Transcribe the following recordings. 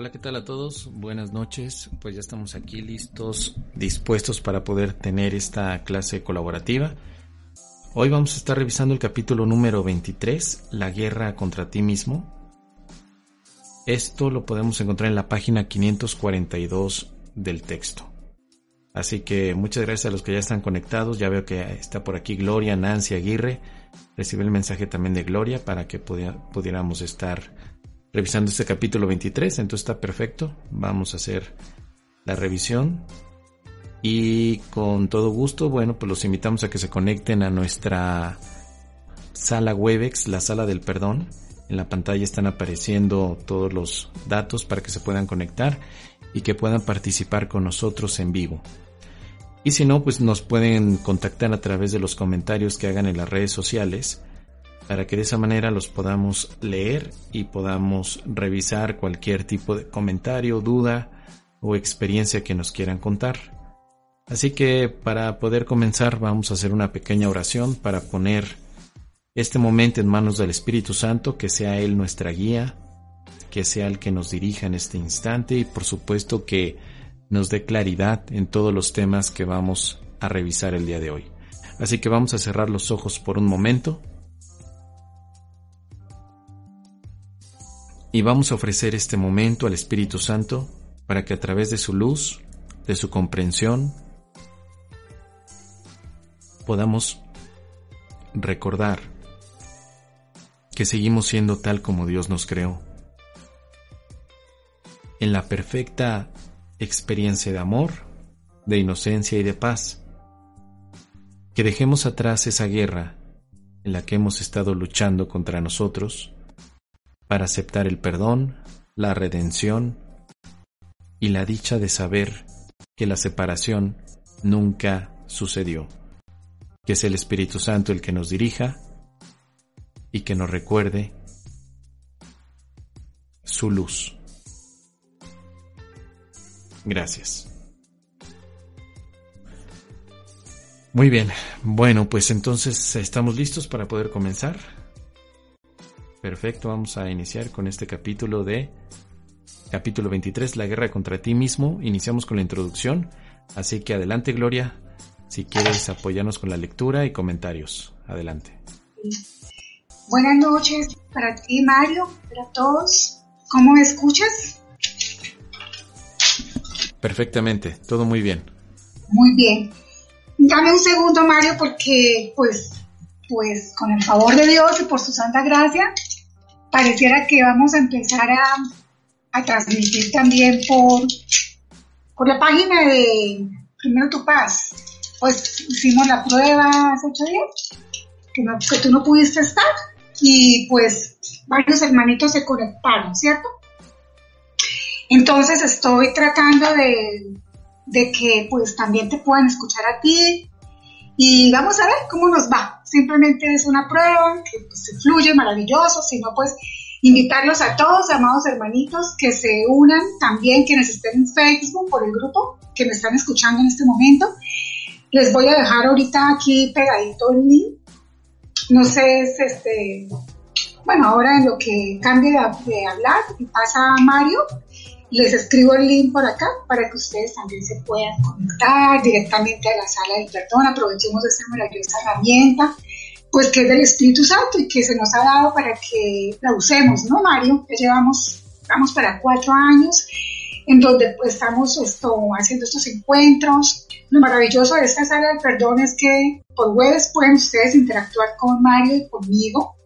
Hola, ¿qué tal a todos? Buenas noches. Pues ya estamos aquí listos, dispuestos para poder tener esta clase colaborativa. Hoy vamos a estar revisando el capítulo número 23, La guerra contra ti mismo. Esto lo podemos encontrar en la página 542 del texto. Así que muchas gracias a los que ya están conectados. Ya veo que está por aquí Gloria, Nancy Aguirre. Recibí el mensaje también de Gloria para que pudiéramos estar revisando este capítulo 23, entonces está perfecto. Vamos a hacer la revisión. Y con todo gusto, bueno, pues los invitamos a que se conecten a nuestra sala Webex, la sala del perdón. En la pantalla están apareciendo todos los datos para que se puedan conectar y que puedan participar con nosotros en vivo. Y si no, pues nos pueden contactar a través de los comentarios que hagan en las redes sociales para que de esa manera los podamos leer y podamos revisar cualquier tipo de comentario, duda o experiencia que nos quieran contar. Así que para poder comenzar vamos a hacer una pequeña oración para poner este momento en manos del Espíritu Santo, que sea Él nuestra guía, que sea el que nos dirija en este instante y por supuesto que nos dé claridad en todos los temas que vamos a revisar el día de hoy. Así que vamos a cerrar los ojos por un momento Y vamos a ofrecer este momento al Espíritu Santo para que a través de su luz, de su comprensión, podamos recordar que seguimos siendo tal como Dios nos creó, en la perfecta experiencia de amor, de inocencia y de paz, que dejemos atrás esa guerra en la que hemos estado luchando contra nosotros, para aceptar el perdón, la redención y la dicha de saber que la separación nunca sucedió, que es el Espíritu Santo el que nos dirija y que nos recuerde su luz. Gracias. Muy bien, bueno, pues entonces estamos listos para poder comenzar. Perfecto, vamos a iniciar con este capítulo de capítulo 23, la guerra contra ti mismo. Iniciamos con la introducción, así que adelante Gloria, si quieres apoyarnos con la lectura y comentarios. Adelante. Buenas noches para ti Mario, para todos. ¿Cómo me escuchas? Perfectamente, todo muy bien. Muy bien. Dame un segundo Mario porque pues pues con el favor de Dios y por su santa gracia pareciera que vamos a empezar a, transmitir también por, por la página de Primero Tu Paz. Pues hicimos la prueba hace ocho días, que, que tú no pudiste estar, y pues varios hermanitos se conectaron, ¿cierto? Entonces estoy tratando de, de que pues también te puedan escuchar a ti y vamos a ver cómo nos va simplemente es una prueba que pues, se fluye maravilloso, sino pues invitarlos a todos, amados hermanitos, que se unan también quienes estén en Facebook por el grupo, que me están escuchando en este momento. Les voy a dejar ahorita aquí pegadito el link. No sé, es este, bueno, ahora en lo que cambie de, de hablar y pasa Mario, les escribo el link por acá para que ustedes también se puedan conectar directamente a la sala del perdón. Aprovechemos esta maravillosa herramienta, pues que es del Espíritu Santo y que se nos ha dado para que la usemos, ¿no, Mario? Ya llevamos, vamos para cuatro años en donde pues, estamos haciendo estos encuentros. Lo maravilloso de esta sala del perdón es que por webs pueden ustedes interactuar con Mario y conmigo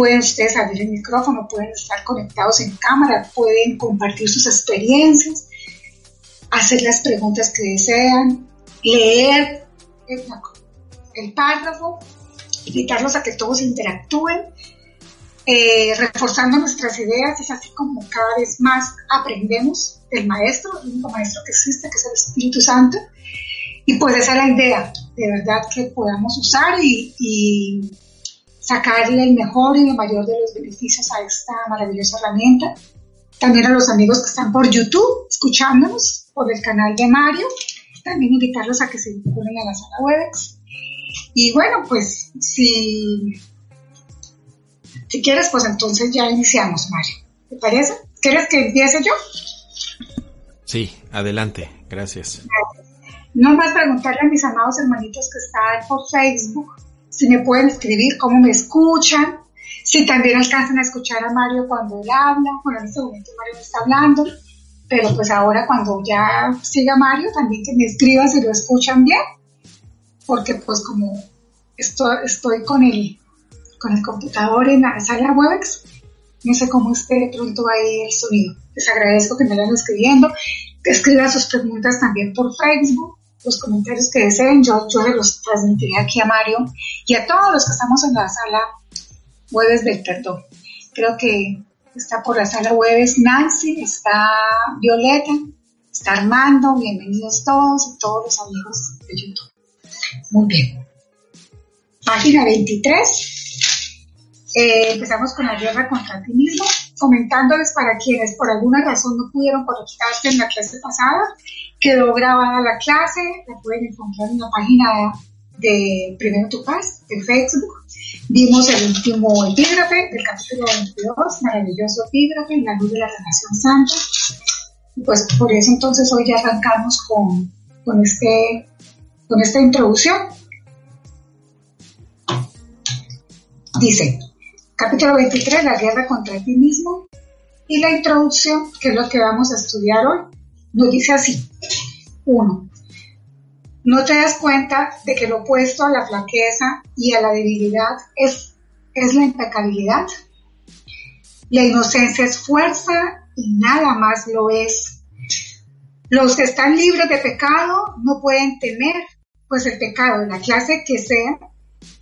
pueden ustedes abrir el micrófono, pueden estar conectados en cámara, pueden compartir sus experiencias, hacer las preguntas que desean, leer el, párrafo, invitarlos a que todos interactúen, eh, reforzando nuestras ideas, es así como cada vez más aprendemos del maestro, el único maestro que existe, que es el Espíritu Santo, y pues esa es la idea, de verdad que podamos usar y sacarle el mejor y el mayor de los beneficios a esta maravillosa herramienta. También a los amigos que están por YouTube escuchándonos, por el canal de Mario. También invitarlos a que se vinculen a la sala Webex. Y bueno, pues si, si quieres, pues entonces ya iniciamos, Mario. ¿Te parece? ¿Quieres que empiece yo? Sí, adelante, gracias. No más preguntarle a mis amados hermanitos que están por Facebook si me pueden escribir cómo me escuchan, si también alcanzan a escuchar a Mario cuando él habla. Bueno, en este momento Mario no está hablando, pero pues ahora cuando ya siga Mario, también que me escriban si lo escuchan bien, porque pues como estoy, con, el, con el computador en la sala Webex, no sé cómo esté de pronto ahí el sonido. Les agradezco que me vayan escribiendo, que escriban sus preguntas también por Facebook, los comentarios que deseen, yo, yo los transmitiré aquí a Mario y a todos los que estamos en la sala Jueves del Perdón. Creo que está por la sala Jueves Nancy, está Violeta, está Armando, bienvenidos todos y todos los amigos de YouTube. Muy bien. Página 23. Eh, empezamos con la guerra contra ti mismo, comentándoles para quienes por alguna razón no pudieron conectarse en la clase pasada, quedó grabada la clase, la pueden encontrar en la página de Primero Tu Paz, en Facebook. Vimos el último epígrafe del capítulo 22, maravilloso epígrafe, la luz de la relación santa. Pues por eso entonces hoy ya arrancamos con, con, este, con esta introducción. Dice, capítulo 23, la guerra contra ti mismo. Y la introducción, que es lo que vamos a estudiar hoy, nos dice así. Uno, no te das cuenta de que lo opuesto a la flaqueza y a la debilidad es, es la impecabilidad. La inocencia es fuerza y nada más lo es. Los que están libres de pecado no pueden temer, pues el pecado, de la clase que sea,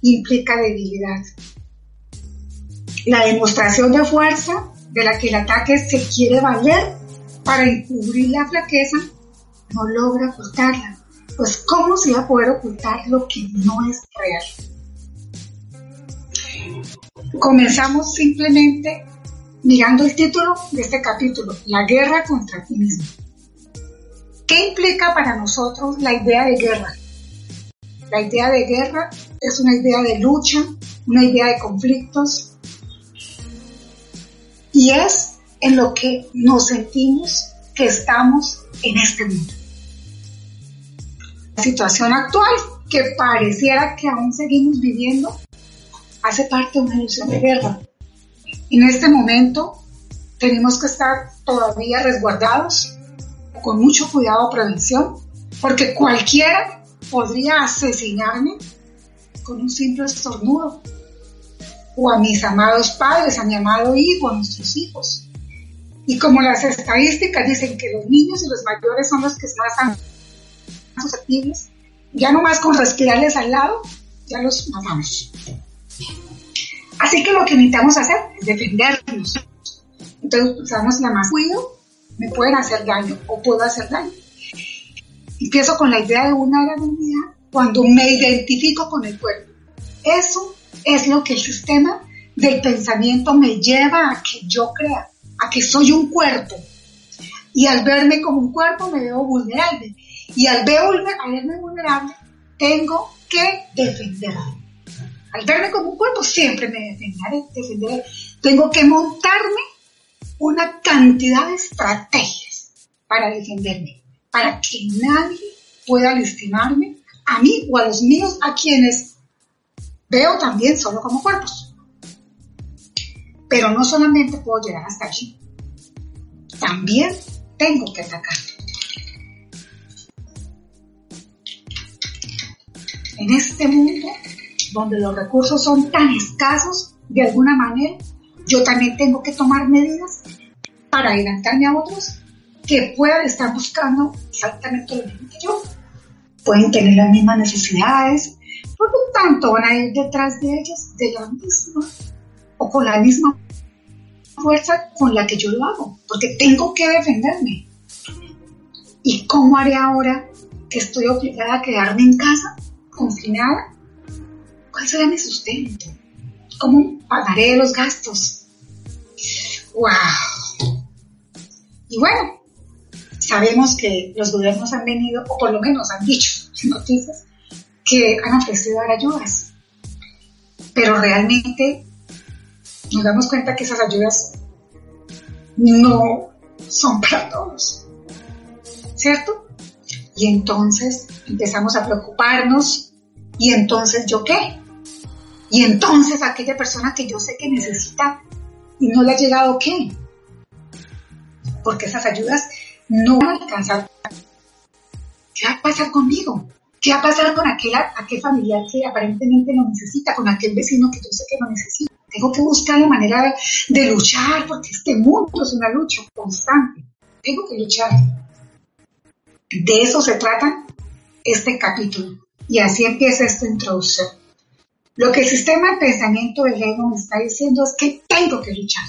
implica debilidad. La demostración de fuerza de la que el ataque se quiere valer para encubrir la flaqueza no logra ocultarla pues ¿cómo se va a poder ocultar lo que no es real? Comenzamos simplemente mirando el título de este capítulo, La guerra contra ti mismo. ¿Qué implica para nosotros la idea de guerra? La idea de guerra es una idea de lucha, una idea de conflictos y es en lo que nos sentimos que estamos en este mundo situación actual, que pareciera que aún seguimos viviendo, hace parte de una ilusión de guerra. En este momento tenemos que estar todavía resguardados, con mucho cuidado prevención, porque cualquiera podría asesinarme con un simple estornudo, o a mis amados padres, a mi amado hijo, a nuestros hijos. Y como las estadísticas dicen que los niños y los mayores son los que más susceptibles, ya nomás con respirarles al lado, ya los matamos. Así que lo que necesitamos hacer es defendernos. Entonces usamos la más cuido, me pueden hacer daño o puedo hacer daño. Empiezo con la idea de una era unidad cuando me identifico con el cuerpo. Eso es lo que el sistema del pensamiento me lleva a que yo crea, a que soy un cuerpo. Y al verme como un cuerpo me veo vulnerable. Y al, verme vulnerable, tengo que defenderme. Al verme como un cuerpo, siempre me defenderé, defenderé. Tengo que montarme una cantidad de estrategias para defenderme, para que nadie pueda lastimarme a mí o a los míos, a quienes veo también solo como cuerpos. Pero no solamente puedo llegar hasta allí, también tengo que atacar. en este mundo donde los recursos son tan escasos, de alguna manera, yo también tengo que tomar medidas para adelantarme a otros que puedan estar buscando exactamente lo mismo que yo. Pueden tener las mismas necesidades, por lo tanto van a ir detrás de ellos de la misma o con la misma fuerza con la que yo lo hago, porque tengo que defenderme. ¿Y cómo haré ahora que estoy obligada a quedarme en casa? confinada, ¿cuál será mi sustento? ¿Cómo pagaré los gastos? ¡Wow! Y bueno, sabemos que los gobiernos han venido, o por lo menos han dicho en noticias, que han ofrecido dar ayudas. Pero realmente nos damos cuenta que esas ayudas no son para todos. ¿Cierto? Y entonces empezamos a preocuparnos. ¿Y entonces yo qué? Y entonces aquella persona que yo sé que necesita y no le ha llegado qué? Porque esas ayudas no van a alcanzar. ¿Qué va a pasar conmigo? ¿Qué va a pasar con aquel, aquel familiar que aparentemente lo necesita, con aquel vecino que yo sé que lo necesita? Tengo que buscar la manera de luchar, porque este mundo es una lucha constante. Tengo que luchar. De eso se trata este capítulo. Y así empieza esta introducción. Lo que el sistema de pensamiento del ego me está diciendo es que tengo que luchar.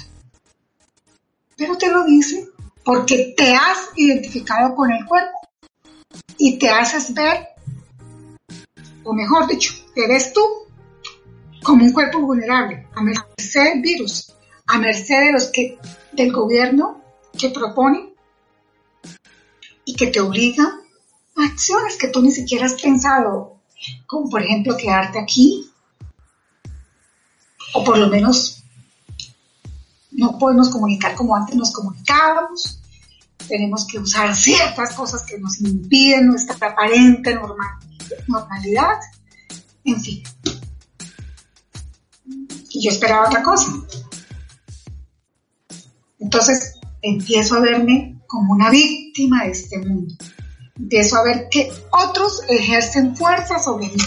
Pero te lo dice porque te has identificado con el cuerpo y te haces ver, o mejor dicho, te ves tú como un cuerpo vulnerable, a merced del virus, a merced de los que, del gobierno que propone y que te obliga a acciones que tú ni siquiera has pensado, como por ejemplo quedarte aquí, o por lo menos no podemos comunicar como antes nos comunicábamos, tenemos que usar ciertas cosas que nos impiden nuestra aparente normalidad, en fin. Y yo esperaba otra cosa. Entonces empiezo a verme como una víctima de este mundo. Empiezo a ver que otros ejercen fuerza sobre mí.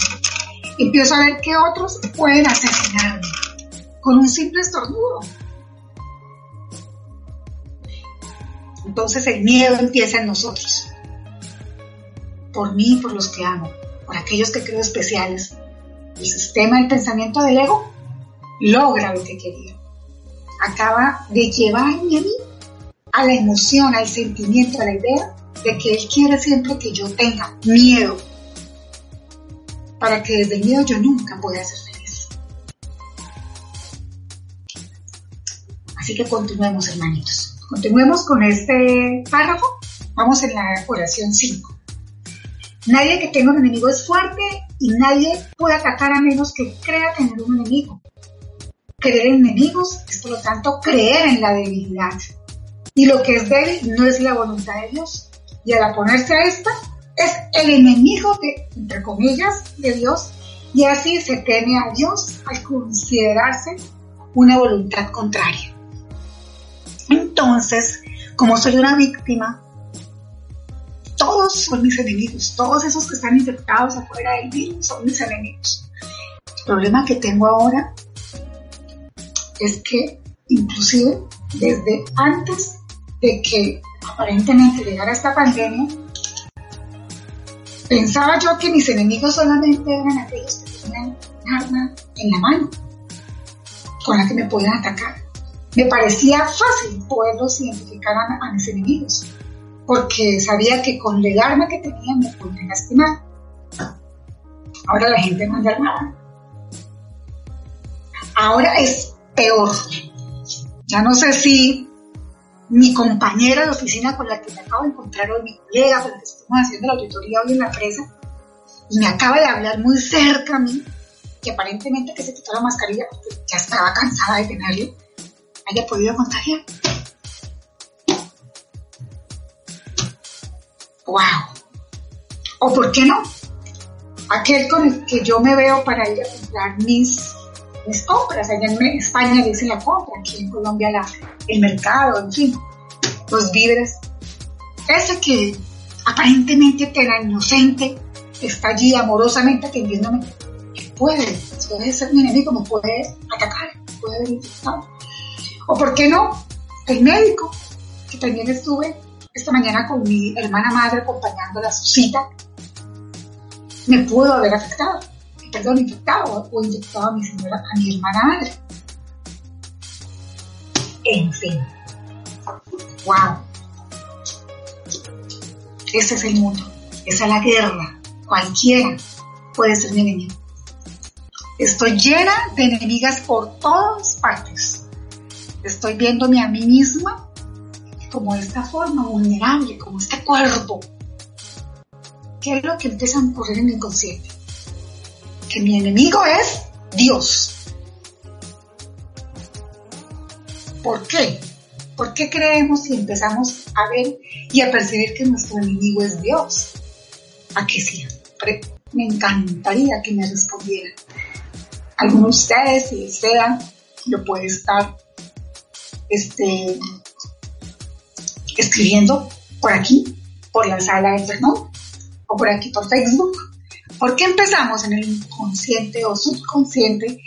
Empiezo a ver que otros pueden asesinarme con un simple estornudo. Entonces el miedo empieza en nosotros. Por mí, por los que amo, por aquellos que creo especiales. El sistema del pensamiento del ego logra lo que quería. Acaba de llevarme a mí a la emoción, al sentimiento, a la idea de que él quiere siempre que yo tenga miedo. Para que desde el miedo yo nunca pueda ser Así que continuemos, hermanitos. Continuemos con este párrafo. Vamos en la oración 5. Nadie que tenga un enemigo es fuerte y nadie puede atacar a menos que crea tener un enemigo. Creer en enemigos es por lo tanto creer en la debilidad. Y lo que es débil no es la voluntad de Dios. Y al oponerse a esta, es el enemigo de, entre comillas, de Dios. Y así se teme a Dios al considerarse una voluntad contraria. Entonces, como soy una víctima, todos son mis enemigos, todos esos que están infectados afuera del virus son mis enemigos. El problema que tengo ahora es que inclusive desde antes de que aparentemente llegara esta pandemia, pensaba yo que mis enemigos solamente eran aquellos que tenían un arma en la mano con la que me podían atacar me parecía fácil poderlos identificar a, mis enemigos, porque sabía que con el arma que tenía me podían lastimar. Ahora la gente no anda armada. Ahora es peor. Ya no sé si mi compañera de oficina con la que me acabo de encontrar hoy, mi colega con la que estamos haciendo la auditoría hoy en la empresa, y me acaba de hablar muy cerca a mí, que aparentemente que se quitó la mascarilla porque ya estaba cansada de tenerlo, haya podido contagiar. ¡Wow! ¿O por qué no? Aquel con el que yo me veo para ir a comprar mis, mis compras. Allá en España dicen la compra, aquí en Colombia la, el mercado, en fin, los víveres. Ese que aparentemente tan inocente está allí amorosamente atendiéndome, puede, puede ser mi enemigo, me puede atacar, puede haber o por qué no, el médico, que también estuve esta mañana con mi hermana madre acompañándola a su cita, me pudo haber afectado, perdón, infectado o inyectado a mi señora, a mi hermana madre. En fin. Wow. Ese es el mundo. Esa es la guerra. Cualquiera puede ser mi enemigo. Estoy llena de enemigas por todas partes. Estoy viéndome a mí misma como esta forma, vulnerable, como este cuerpo. ¿Qué es lo que empieza a ocurrir en mi inconsciente? Que mi enemigo es Dios. ¿Por qué? ¿Por qué creemos y empezamos a ver y a percibir que nuestro enemigo es Dios? ¿A qué sí? Me encantaría que me respondieran. Alguno de ustedes, si desean, lo puede estar este, escribiendo por aquí, por la sala de perdón, o por aquí por Facebook. ¿Por qué empezamos en el inconsciente o subconsciente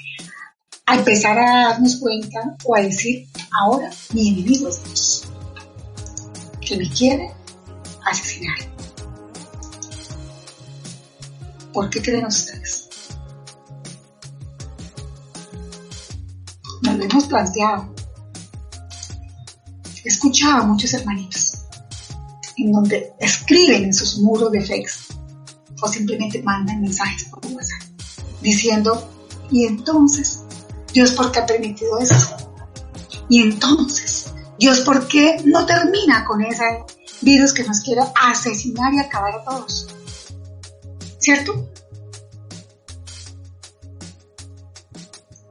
a empezar a darnos cuenta o a decir, ahora mi enemigo es Dios, que me quiere asesinar? ¿Por qué creen ustedes? Nos lo hemos planteado. He escuchado a muchos hermanitos en donde escriben en sus muros de Facebook o simplemente mandan mensajes por WhatsApp diciendo, y entonces, Dios, ¿por qué ha permitido esto? Y entonces, Dios, ¿por qué no termina con ese virus que nos quiere asesinar y acabar a todos? ¿Cierto?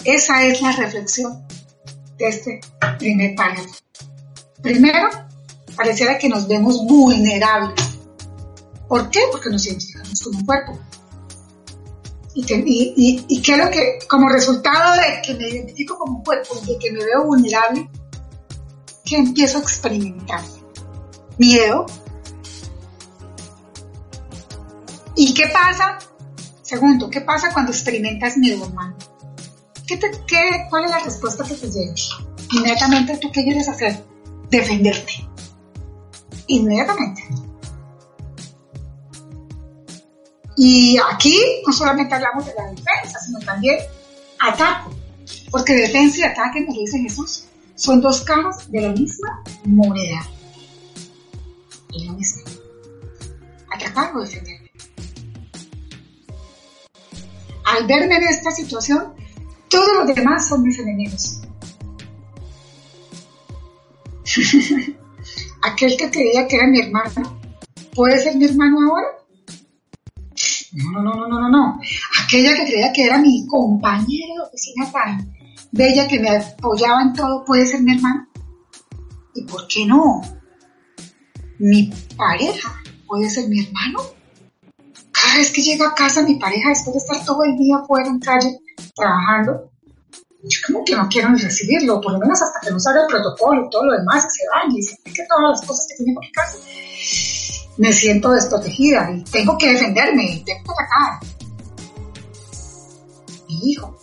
Esa es la reflexión de este primer párrafo. Primero, pareciera que nos vemos vulnerables. ¿Por qué? Porque nos con un cuerpo. Y, que, y, es lo que, como resultado de que me identifico como un cuerpo y de que me veo vulnerable, que empiezo a experimentar miedo. ¿Y qué pasa? Segundo, ¿qué pasa cuando experimentas miedo, hermano? ¿Qué qué, ¿Cuál es la respuesta que te llega? Inmediatamente, ¿tú qué quieres hacer? Defenderte inmediatamente. Y aquí no solamente hablamos de la defensa, sino también ataque. Porque defensa y ataque, nos dice Jesús, son dos caras de la misma moneda. Y lo mismo. Atacar o defender. Al verme en esta situación, todos los demás son mis enemigos. aquel que creía que era mi hermano, ¿puede ser mi hermano ahora? No, no, no, no, no, no. Aquella que creía que era mi compañera de oficina tan bella que me apoyaba en todo, ¿puede ser mi hermano? ¿Y por qué no? Mi pareja puede ser mi hermano. Cada vez que llega a casa mi pareja, después de estar todo el día fuera en calle trabajando, yo como que no quiero ni recibirlo, por lo menos hasta que nos haga el protocolo y todo lo demás y se bañe y se explique todas las cosas que tiene por casa. Me siento desprotegida y tengo que defenderme, tengo que atacar. Mi hijo.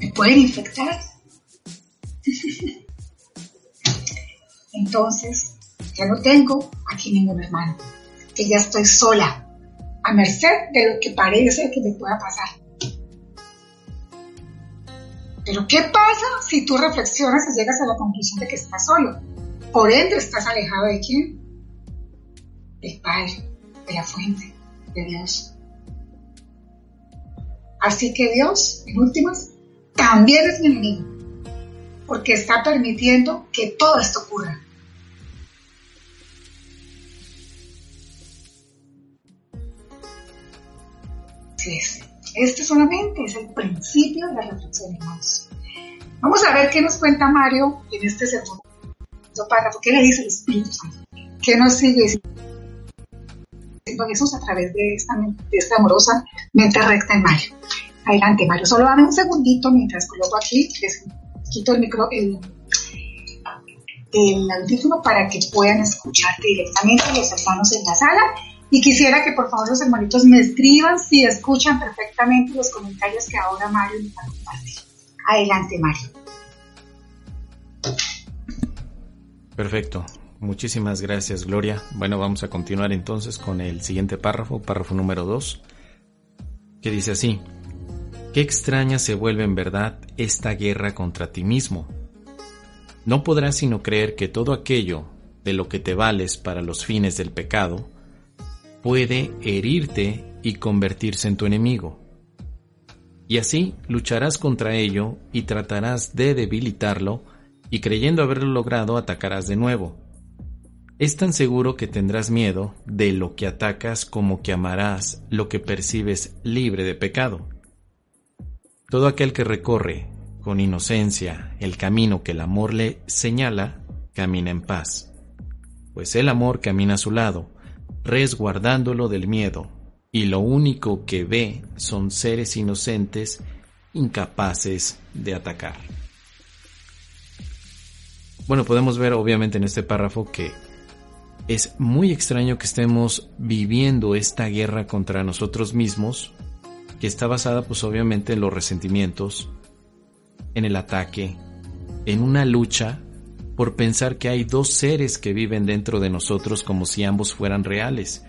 Me pueden infectar. Entonces, ya no tengo aquí ningún hermano, que ya estoy sola a merced de lo que parece que me pueda pasar. Pero ¿qué pasa si tú reflexionas y llegas a la conclusión de que estás solo? Por ende, estás alejado de quién? Del Padre, de la fuente, de Dios. Así que Dios, en últimas, también es mi enemigo, porque está permitiendo que todo esto ocurra. Este solamente es el principio de la reflexión, hermanos. Vamos a ver qué nos cuenta Mario en este segundo ¿Qué le dice el Espíritu Santo? ¿Qué nos sigue diciendo Jesús a través de esta, esta amorosa mente recta en Mario? Adelante, Mario. Solo dame un segundito mientras coloco aquí, les quito el micro, el, el audífono para que puedan escucharte directamente los hermanos en la sala y quisiera que por favor los hermanitos me escriban si escuchan perfectamente los comentarios que ahora Mario me va a compartir. Adelante, Mario. Perfecto. Muchísimas gracias, Gloria. Bueno, vamos a continuar entonces con el siguiente párrafo, párrafo número 2, que dice así. Qué extraña se vuelve en verdad esta guerra contra ti mismo. No podrás sino creer que todo aquello de lo que te vales para los fines del pecado puede herirte y convertirse en tu enemigo. Y así lucharás contra ello y tratarás de debilitarlo y creyendo haberlo logrado atacarás de nuevo. Es tan seguro que tendrás miedo de lo que atacas como que amarás lo que percibes libre de pecado. Todo aquel que recorre con inocencia el camino que el amor le señala, camina en paz, pues el amor camina a su lado, resguardándolo del miedo, y lo único que ve son seres inocentes incapaces de atacar. Bueno, podemos ver obviamente en este párrafo que es muy extraño que estemos viviendo esta guerra contra nosotros mismos, que está basada pues obviamente en los resentimientos, en el ataque, en una lucha por pensar que hay dos seres que viven dentro de nosotros como si ambos fueran reales.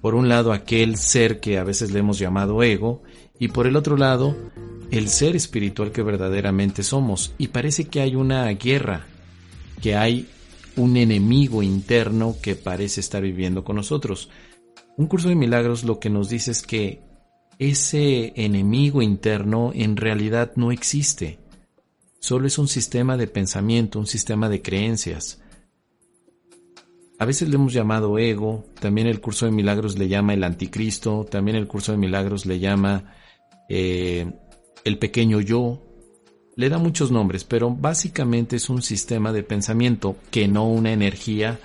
Por un lado aquel ser que a veces le hemos llamado ego y por el otro lado el ser espiritual que verdaderamente somos. Y parece que hay una guerra, que hay un enemigo interno que parece estar viviendo con nosotros. Un curso de milagros lo que nos dice es que ese enemigo interno en realidad no existe. Solo es un sistema de pensamiento, un sistema de creencias. A veces le hemos llamado ego, también el curso de milagros le llama el anticristo, también el curso de milagros le llama eh, el pequeño yo, le da muchos nombres, pero básicamente es un sistema de pensamiento que no una energía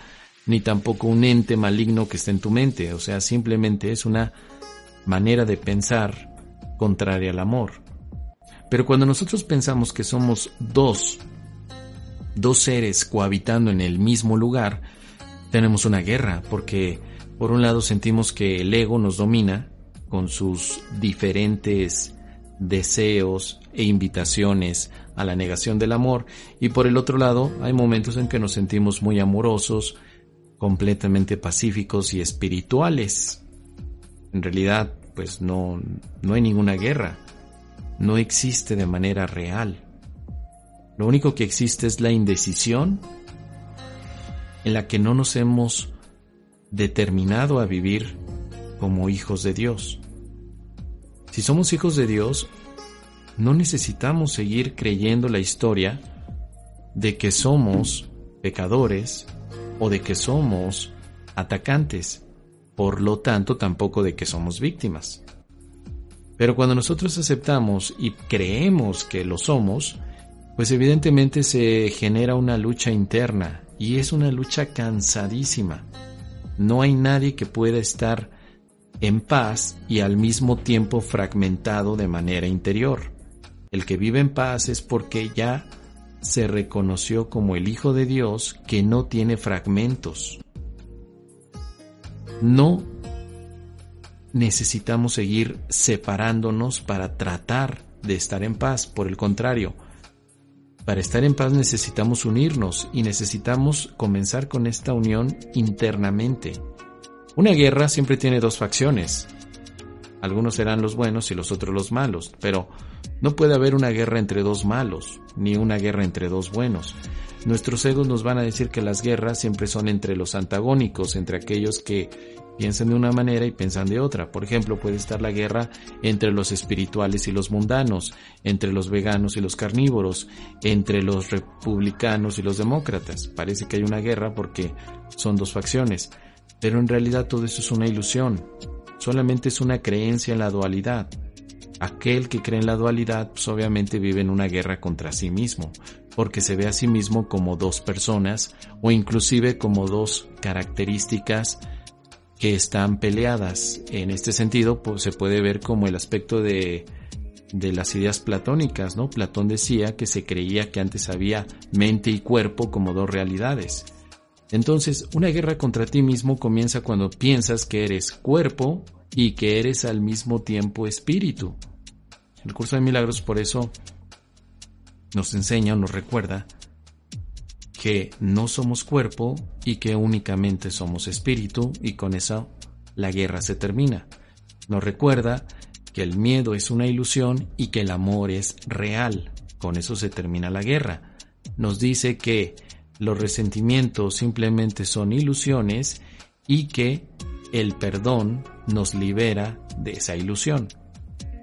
ni tampoco un ente maligno que esté en tu mente, o sea, simplemente es una manera de pensar contraria al amor. Pero cuando nosotros pensamos que somos dos, dos seres cohabitando en el mismo lugar, tenemos una guerra, porque por un lado sentimos que el ego nos domina con sus diferentes deseos e invitaciones a la negación del amor y por el otro lado hay momentos en que nos sentimos muy amorosos, completamente pacíficos y espirituales. En realidad, pues no, no hay ninguna guerra, no existe de manera real. Lo único que existe es la indecisión en la que no nos hemos determinado a vivir como hijos de Dios. Si somos hijos de Dios, no necesitamos seguir creyendo la historia de que somos pecadores o de que somos atacantes, por lo tanto tampoco de que somos víctimas. Pero cuando nosotros aceptamos y creemos que lo somos, pues evidentemente se genera una lucha interna y es una lucha cansadísima. No hay nadie que pueda estar en paz y al mismo tiempo fragmentado de manera interior. El que vive en paz es porque ya se reconoció como el Hijo de Dios que no tiene fragmentos. No necesitamos seguir separándonos para tratar de estar en paz, por el contrario, para estar en paz necesitamos unirnos y necesitamos comenzar con esta unión internamente. Una guerra siempre tiene dos facciones. Algunos serán los buenos y los otros los malos, pero no puede haber una guerra entre dos malos, ni una guerra entre dos buenos. Nuestros egos nos van a decir que las guerras siempre son entre los antagónicos, entre aquellos que piensan de una manera y piensan de otra. Por ejemplo, puede estar la guerra entre los espirituales y los mundanos, entre los veganos y los carnívoros, entre los republicanos y los demócratas. Parece que hay una guerra porque son dos facciones. Pero en realidad todo eso es una ilusión, solamente es una creencia en la dualidad. Aquel que cree en la dualidad pues obviamente vive en una guerra contra sí mismo, porque se ve a sí mismo como dos personas o inclusive como dos características que están peleadas. En este sentido pues, se puede ver como el aspecto de, de las ideas platónicas, ¿no? Platón decía que se creía que antes había mente y cuerpo como dos realidades entonces, una guerra contra ti mismo comienza cuando piensas que eres cuerpo y que eres al mismo tiempo espíritu. El curso de milagros por eso nos enseña o nos recuerda que no somos cuerpo y que únicamente somos espíritu y con eso la guerra se termina. Nos recuerda que el miedo es una ilusión y que el amor es real. Con eso se termina la guerra. Nos dice que los resentimientos simplemente son ilusiones y que el perdón nos libera de esa ilusión.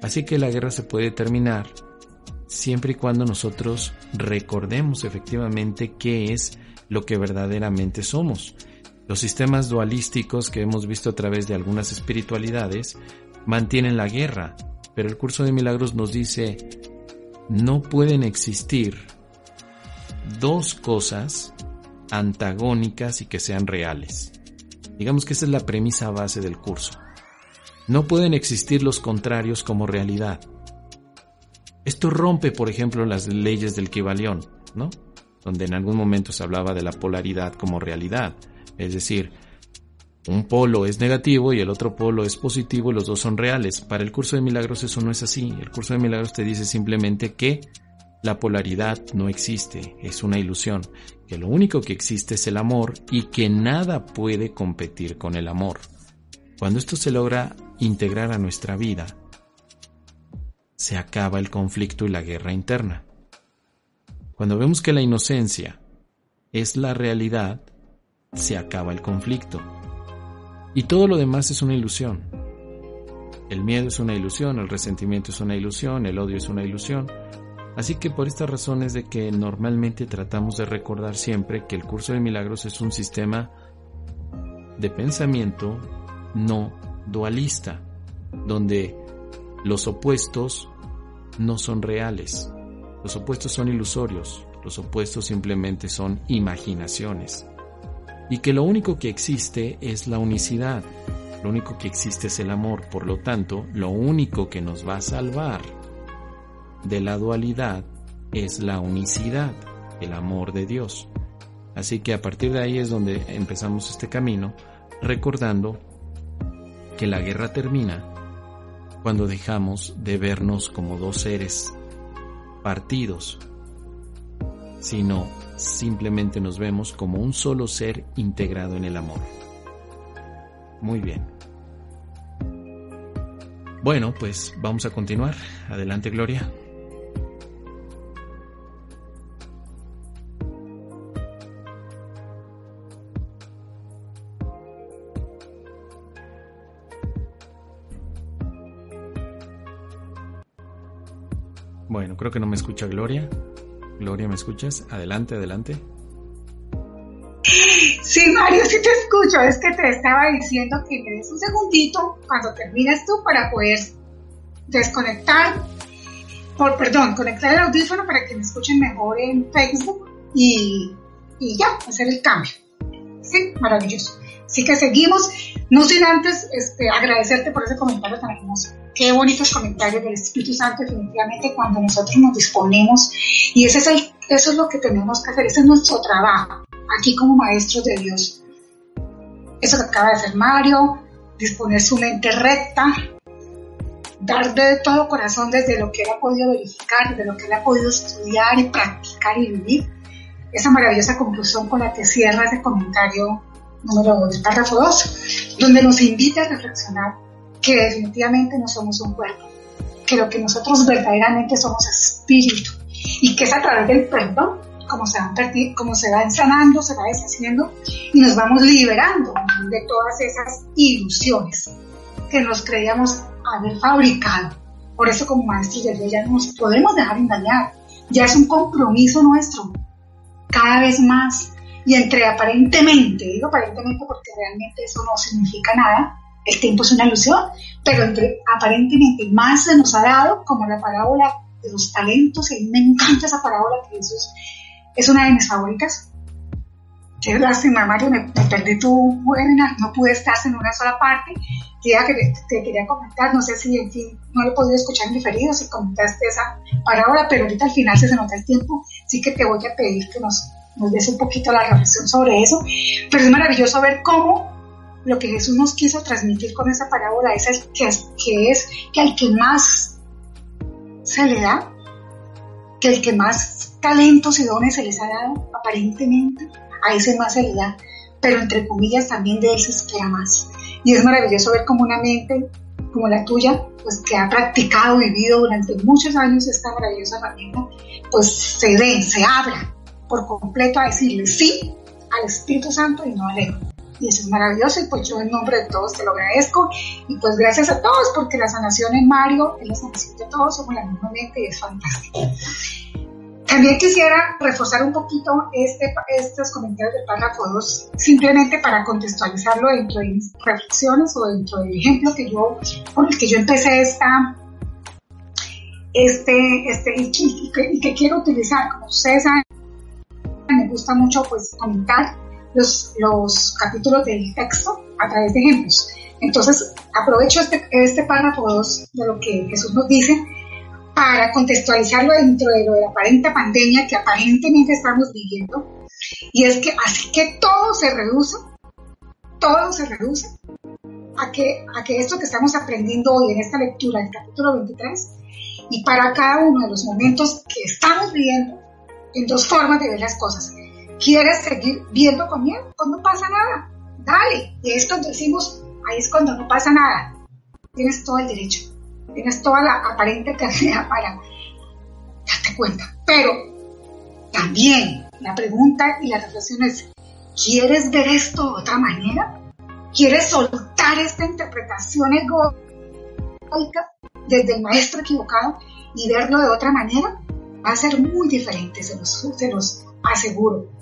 Así que la guerra se puede terminar siempre y cuando nosotros recordemos efectivamente qué es lo que verdaderamente somos. Los sistemas dualísticos que hemos visto a través de algunas espiritualidades mantienen la guerra, pero el curso de milagros nos dice no pueden existir dos cosas antagónicas y que sean reales. Digamos que esa es la premisa base del curso. No pueden existir los contrarios como realidad. Esto rompe, por ejemplo, las leyes del Kibalión, ¿no? Donde en algún momento se hablaba de la polaridad como realidad. Es decir, un polo es negativo y el otro polo es positivo y los dos son reales. Para el curso de milagros eso no es así. El curso de milagros te dice simplemente que la polaridad no existe, es una ilusión, que lo único que existe es el amor y que nada puede competir con el amor. Cuando esto se logra integrar a nuestra vida, se acaba el conflicto y la guerra interna. Cuando vemos que la inocencia es la realidad, se acaba el conflicto. Y todo lo demás es una ilusión. El miedo es una ilusión, el resentimiento es una ilusión, el odio es una ilusión. Así que por estas razones de que normalmente tratamos de recordar siempre que el curso de milagros es un sistema de pensamiento no dualista, donde los opuestos no son reales, los opuestos son ilusorios, los opuestos simplemente son imaginaciones. Y que lo único que existe es la unicidad, lo único que existe es el amor, por lo tanto, lo único que nos va a salvar de la dualidad es la unicidad, el amor de Dios. Así que a partir de ahí es donde empezamos este camino, recordando que la guerra termina cuando dejamos de vernos como dos seres partidos, sino simplemente nos vemos como un solo ser integrado en el amor. Muy bien. Bueno, pues vamos a continuar. Adelante, Gloria. Creo que no me escucha Gloria. Gloria, ¿me escuchas? Adelante, adelante. Sí, Mario, sí te escucho. Es que te estaba diciendo que me des un segundito cuando termines tú para poder desconectar, por, perdón, conectar el audífono para que me escuchen mejor en Facebook y, y ya, hacer el cambio. Sí, maravilloso. Así que seguimos, no sin antes este, agradecerte por ese comentario tan hermoso. Qué bonitos comentarios del Espíritu Santo, definitivamente cuando nosotros nos disponemos, y ese es el, eso es lo que tenemos que hacer, ese es nuestro trabajo, aquí como maestros de Dios. Eso que acaba de hacer Mario, disponer su mente recta, dar de todo corazón desde lo que él ha podido verificar, desde lo que él ha podido estudiar y practicar y vivir. Esa maravillosa conclusión con la que cierra ese comentario número 2, párrafo 2, donde nos invita a reflexionar que definitivamente no somos un cuerpo, que lo que nosotros verdaderamente somos espíritu y que es a través del perdón como se, va, como se va ensanando, se va deshaciendo y nos vamos liberando de todas esas ilusiones que nos creíamos haber fabricado. Por eso como maestros de Dios ya no nos podemos dejar engañar, ya es un compromiso nuestro, cada vez más y entre aparentemente, digo aparentemente porque realmente eso no significa nada, el tiempo es una ilusión, pero entre aparentemente más se nos ha dado, como la parábola de los talentos, y me encanta esa parábola que Jesús es una de mis favoritas. Qué lástima, Mario, me, perdí tu buena, no pude estar en una sola parte. Te, te, quería comentar, no sé si, en fin, no lo he podido escuchar en diferido, si comentaste esa parábola, pero ahorita al final se nota el tiempo, sí que te voy a pedir que nos nos des un poquito la reflexión sobre eso, pero es maravilloso ver cómo lo que Jesús nos quiso transmitir con esa parábola es, el, que, es, que que al que más se le da, que el que más talentos y dones se les ha dado, aparentemente, a ese más se le da, pero entre comillas también de él se espera más. Y es maravilloso ver cómo una mente como la tuya, pues que ha practicado, vivido durante muchos años esta maravillosa herramienta, pues se ve, se abra por completo a decirle sí al Espíritu Santo y no al ego. Y eso es maravilloso y pues yo en nombre de todos te lo agradezco y pues gracias a todos porque la sanación en Mario es la sanación de todos, somos la misma mente y es fantástico. También quisiera reforzar un poquito este, estos comentarios del párrafo 2, simplemente para contextualizarlo dentro de mis reflexiones o dentro del ejemplo que yo, con el que yo empecé esta, este, este, y, que, quiero utilizar, como ustedes me gusta mucho pues comentar los, los capítulos del texto a través de ejemplos. Entonces, aprovecho este, este párrafo 2 de lo que Jesús nos dice para contextualizarlo dentro de lo de la aparente pandemia que aparentemente estamos viviendo. Y es que así que todo se reduce, todo se reduce a que, a que esto que estamos aprendiendo hoy en esta lectura del capítulo 23 y para cada uno de los momentos que estamos viviendo en dos formas de ver las cosas. ¿Quieres seguir viendo con miedo? Pues no pasa nada. Dale. Y es decimos, ahí es cuando no pasa nada. Tienes todo el derecho. Tienes toda la aparente carrera para darte cuenta. Pero también la pregunta y la reflexión es, ¿quieres ver esto de otra manera? ¿Quieres soltar esta interpretación egoica desde el maestro equivocado y verlo de otra manera? Va a ser muy diferente, se los aseguro.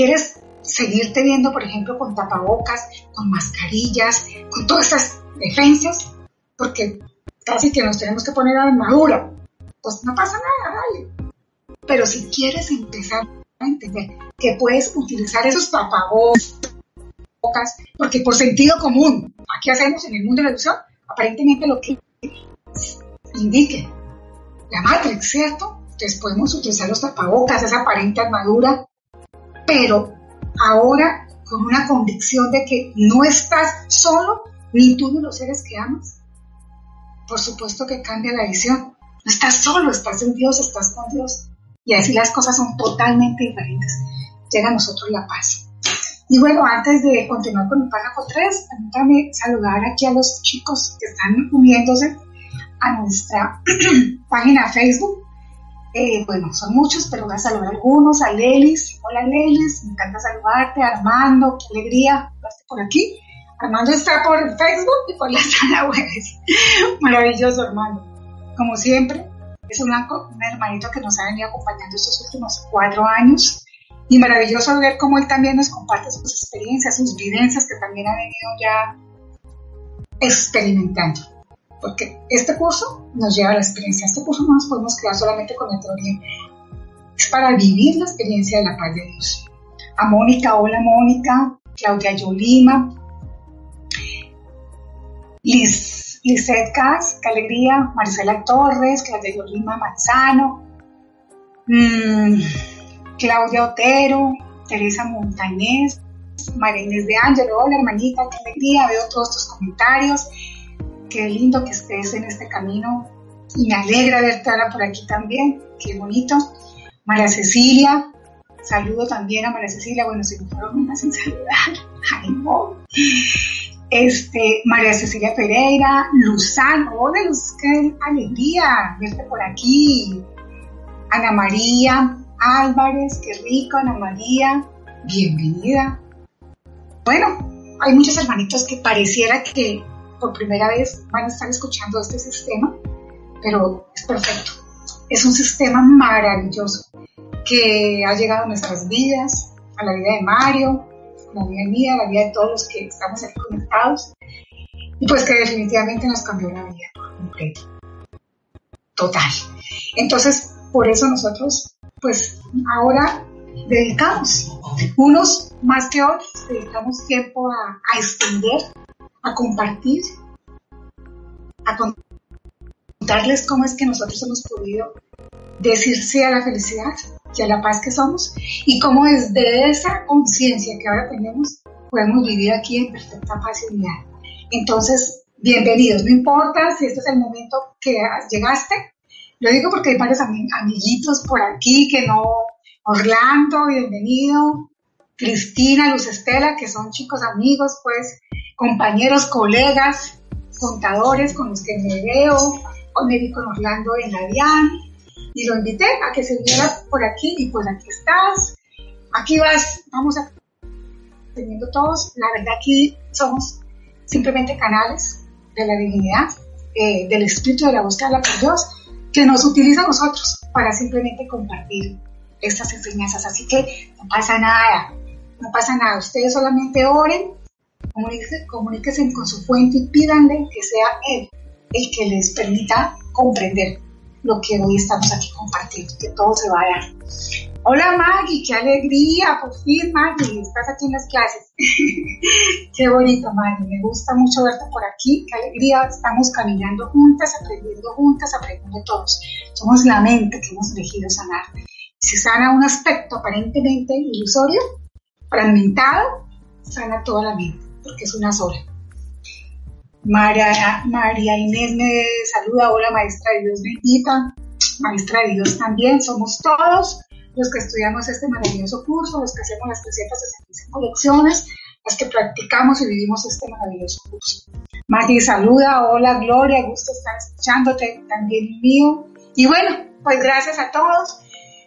¿Quieres seguirte viendo, por ejemplo, con tapabocas, con mascarillas, con todas esas defensas? Porque casi que nos tenemos que poner armadura. Pues no pasa nada, dale. Pero si quieres empezar a entender que puedes utilizar esos tapabocas, porque por sentido común, aquí hacemos en el mundo de la educación, aparentemente lo que indique la Matrix, ¿cierto? Entonces podemos utilizar los tapabocas, esa aparente armadura, pero ahora con una convicción de que no estás solo, ni tú ni los seres que amas. Por supuesto que cambia la visión. No estás solo, estás en Dios, estás con Dios. Y así las cosas son totalmente diferentes. Llega a nosotros la paz. Y bueno, antes de continuar con el párrafo 3, permítame saludar aquí a los chicos que están uniéndose a nuestra página Facebook eh, bueno, son muchos, pero voy a saludar algunos, a Lelis. Hola Lelis, me encanta saludarte. Armando, qué alegría, estás por aquí. Armando está por Facebook y por la sala web. Maravilloso, Armando. Como siempre, es un, un hermanito que nos ha venido acompañando estos últimos cuatro años. Y maravilloso ver cómo él también nos comparte sus experiencias, sus vivencias que también ha venido ya experimentando porque este curso nos lleva a la experiencia. Este curso no nos podemos quedar solamente con la teoría, es para vivir la experiencia de la paz de Dios. A Mónica, hola Mónica, Claudia Yolima, Liz, Lizeth Cas, qué alegría, Marcela Torres, Claudia Yolima Manzano, mmm, Claudia Otero, Teresa Montañez, María Inés de Ángelo, hola hermanita, qué alegría, veo todos tus comentarios qué lindo que estés en este camino y me alegra verte ahora por aquí también, qué bonito. María Cecilia, saludo también a María Cecilia, bueno, si me fueron una sin saludar, ay no. Este, María Cecilia Pereira, Luzano, hola Luz, qué alegría verte por aquí. Ana María Álvarez, qué rico, Ana María, bienvenida. Bueno, hay muchos hermanitos que pareciera que por primera vez van a estar escuchando este sistema, pero es perfecto. Es un sistema maravilloso que ha llegado a nuestras vidas, a la vida de Mario, a la vida mía, a la vida de todos los que estamos aquí conectados, y pues que definitivamente nos cambió la vida por completo. Total. Entonces, por eso nosotros, pues ahora dedicamos, unos más que otros, dedicamos tiempo a, a extender a compartir, a contarles cómo es que nosotros hemos podido decirse a la felicidad y a la paz que somos y cómo desde esa conciencia que ahora tenemos podemos vivir aquí en perfecta paz y unidad. Entonces, bienvenidos, no importa si este es el momento que llegaste, lo digo porque hay varios amiguitos por aquí que no, Orlando, bienvenido, Cristina, Luz Estela, que son chicos amigos, pues compañeros, colegas, contadores con los que me veo, con con Orlando en la DIAN, y lo invité a que se viera por aquí y pues aquí estás, aquí vas, vamos a teniendo todos, la verdad aquí somos simplemente canales de la divinidad, eh, del espíritu de la búsqueda la Dios, que nos utiliza a nosotros para simplemente compartir estas enseñanzas. Así que no pasa nada, no pasa nada. Ustedes solamente oren comuníquese, con su fuente y pídanle que sea Él el que les permita comprender lo que hoy estamos aquí compartiendo, que todo se va a dar. Hola Maggie, qué alegría, por fin Maggie, estás aquí en las clases. qué bonito Maggie, me gusta mucho verte por aquí, qué alegría, estamos caminando juntas, aprendiendo juntas, aprendiendo todos. Somos la mente que hemos elegido sanar. Si sana un aspecto aparentemente ilusorio, fragmentado, sana toda la mente, porque es una sola. María, María Inés me saluda, hola maestra de Dios bendita, maestra de Dios también, somos todos los que estudiamos este maravilloso curso, los que hacemos las 365 lecciones, los que practicamos y vivimos este maravilloso curso. Maggie saluda, hola Gloria, gusto estar escuchándote, también mío. Y bueno, pues gracias a todos.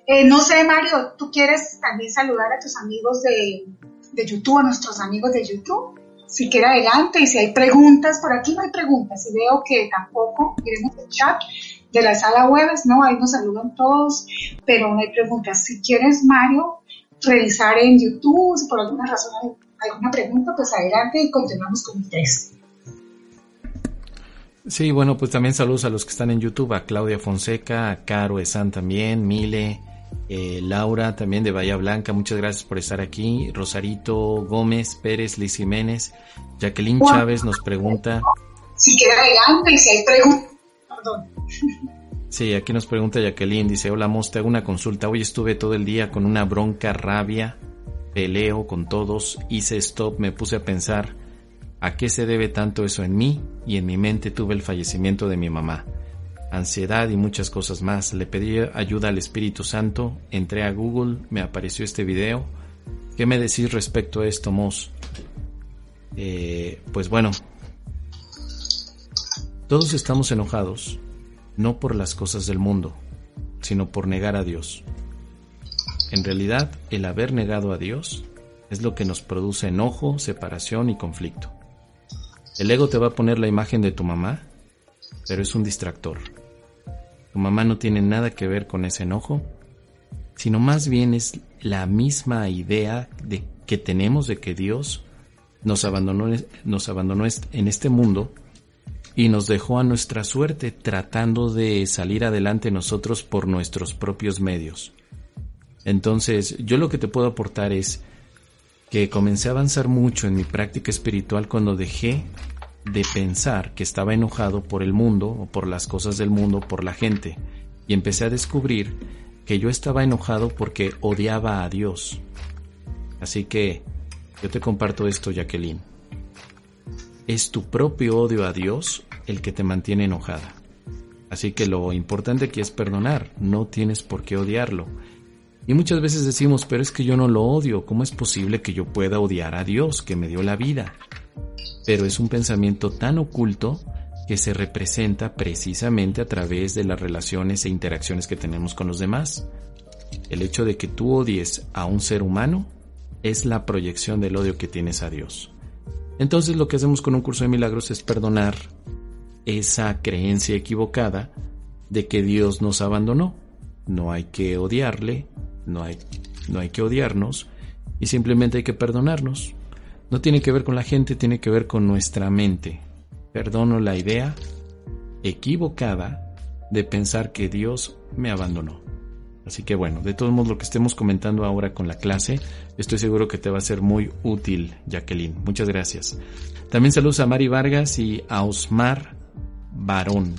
Eh, no sé, Mario, ¿tú quieres también saludar a tus amigos de, de YouTube, a nuestros amigos de YouTube? Si quiere adelante y si hay preguntas, por aquí no hay preguntas y veo que tampoco, queremos el chat, de la sala web, ¿no? Ahí nos saludan todos, pero no hay preguntas. Si quieres, Mario, revisar en YouTube, si por alguna razón hay alguna pregunta, pues adelante y continuamos con test. Sí, bueno, pues también saludos a los que están en YouTube, a Claudia Fonseca, a Caro Esan también, Mile, eh, Laura también de Bahía Blanca, muchas gracias por estar aquí, Rosarito Gómez, Pérez, Liz Jiménez, Jacqueline Chávez nos pregunta. Si queda adelante y si hay preguntas, perdón. Sí, aquí nos pregunta Jacqueline, dice, hola Mos, te hago una consulta. Hoy estuve todo el día con una bronca, rabia, peleo con todos, hice stop, me puse a pensar, ¿a qué se debe tanto eso en mí? Y en mi mente tuve el fallecimiento de mi mamá. Ansiedad y muchas cosas más. Le pedí ayuda al Espíritu Santo, entré a Google, me apareció este video. ¿Qué me decís respecto a esto, Mos? Eh, pues bueno, todos estamos enojados no por las cosas del mundo, sino por negar a Dios. En realidad, el haber negado a Dios es lo que nos produce enojo, separación y conflicto. El ego te va a poner la imagen de tu mamá, pero es un distractor. Tu mamá no tiene nada que ver con ese enojo, sino más bien es la misma idea de que tenemos de que Dios nos abandonó, nos abandonó en este mundo y nos dejó a nuestra suerte tratando de salir adelante nosotros por nuestros propios medios. Entonces, yo lo que te puedo aportar es que comencé a avanzar mucho en mi práctica espiritual cuando dejé de pensar que estaba enojado por el mundo o por las cosas del mundo, por la gente, y empecé a descubrir que yo estaba enojado porque odiaba a Dios. Así que yo te comparto esto, Jacqueline es tu propio odio a Dios el que te mantiene enojada. Así que lo importante aquí es perdonar, no tienes por qué odiarlo. Y muchas veces decimos, pero es que yo no lo odio, ¿cómo es posible que yo pueda odiar a Dios que me dio la vida? Pero es un pensamiento tan oculto que se representa precisamente a través de las relaciones e interacciones que tenemos con los demás. El hecho de que tú odies a un ser humano es la proyección del odio que tienes a Dios. Entonces lo que hacemos con un curso de milagros es perdonar esa creencia equivocada de que Dios nos abandonó. No hay que odiarle, no hay, no hay que odiarnos y simplemente hay que perdonarnos. No tiene que ver con la gente, tiene que ver con nuestra mente. Perdono la idea equivocada de pensar que Dios me abandonó. Así que bueno, de todos modos lo que estemos comentando ahora con la clase, estoy seguro que te va a ser muy útil, Jacqueline. Muchas gracias. También saludos a Mari Vargas y a Osmar Barón,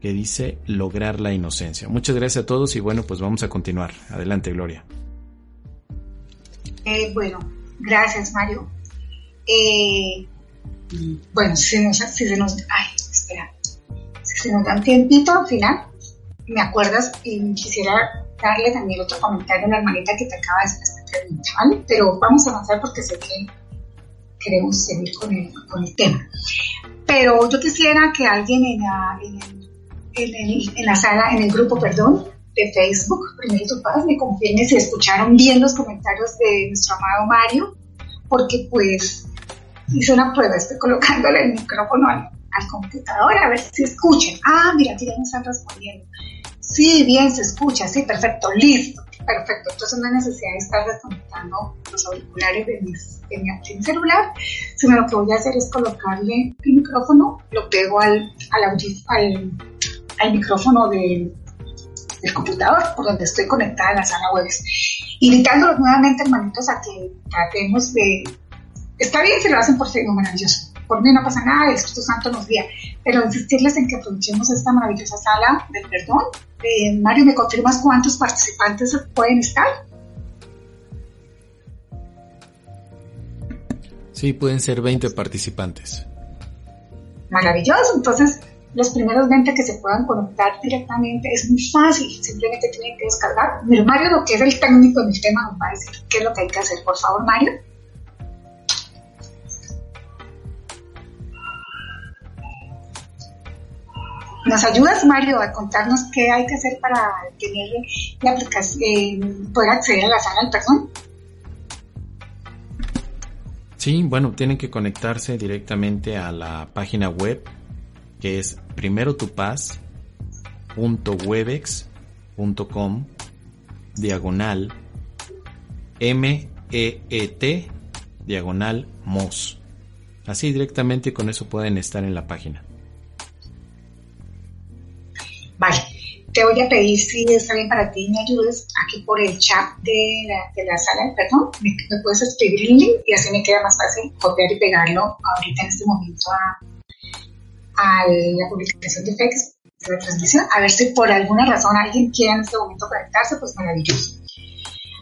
que dice lograr la inocencia. Muchas gracias a todos y bueno, pues vamos a continuar. Adelante, Gloria. Eh, bueno, gracias, Mario. Eh, bueno, si, nos, si se nos... Ay, espera. Si se nos da un tiempito al final, me acuerdas y quisiera darle también otro comentario a la hermanita que te acaba de hacer esta pregunta, ¿vale? Pero vamos a avanzar porque sé que queremos seguir con el, con el tema. Pero yo quisiera que alguien en la, en, en la sala, en el grupo, perdón, de Facebook, primero tu paz, me confirme si escucharon bien los comentarios de nuestro amado Mario, porque pues hice una prueba, estoy colocándole el micrófono al, computador a ver si escuchan. Ah, mira, aquí ya me están respondiendo. Sí, bien, se escucha, sí, perfecto, listo. perfecto. Entonces no hay necesidad de estar desconectando los auriculares de, mi, celular, sino lo que voy a hacer es colocarle el micrófono, lo pego al, al, al, micrófono del computador por donde estoy conectada a la sala web. Invitándolos nuevamente, hermanitos, a que tratemos de... Está bien si lo hacen por Facebook, maravilloso. Por mí no pasa nada, el Espíritu Santo nos guía. Pero insistirles en que aprovechemos esta maravillosa sala del perdón. Eh, Mario, ¿me confirmas cuántos participantes pueden estar? Sí, pueden ser 20 participantes. Maravilloso. Entonces, los primeros 20 que se puedan conectar directamente es muy fácil. Simplemente tienen que descargar. Mario, lo que es el técnico en el tema, nos va a decir qué es lo que hay que hacer. Por favor, Mario. ¿Nos ayudas, Mario, a contarnos qué hay que hacer para tener la aplicación, eh, poder acceder a la sala perdón? Sí, bueno, tienen que conectarse directamente a la página web que es primerotupaz.webex.com diagonal M-E-E-T diagonal MOS. Así directamente con eso pueden estar en la página. Vale, te voy a pedir si está bien para ti, me ayudes aquí por el chat de la, de la sala, perdón, me, puedes escribir el link y así me queda más fácil copiar y pegarlo ahorita en este momento a, a la publicación de Facebook de la transmisión, a ver si por alguna razón alguien quiere en este momento conectarse, pues maravilloso.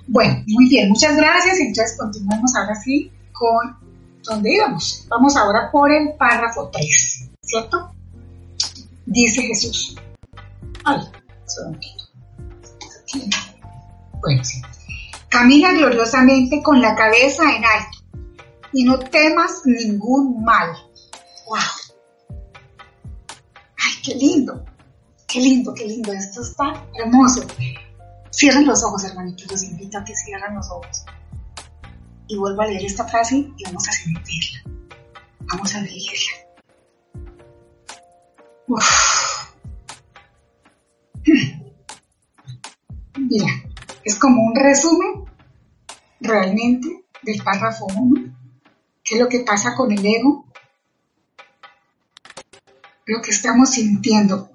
Bueno, muy bien, muchas gracias entonces continuamos ahora sí con donde íbamos. Vamos ahora por el párrafo 3, ¿cierto? Dice Jesús. Ay, Bueno, sí. Camina gloriosamente con la cabeza en alto y no temas ningún mal. Qué lindo! ¡Qué lindo, qué lindo! Esto está hermoso. Cierren los ojos, hermanitos. Los invito a que cierren los ojos. Y vuelvo a leer esta frase y vamos a sentirla. Vamos a leerla. Uf. Mira, es como un resumen realmente del párrafo 1, qué es lo que pasa con el ego, lo que estamos sintiendo.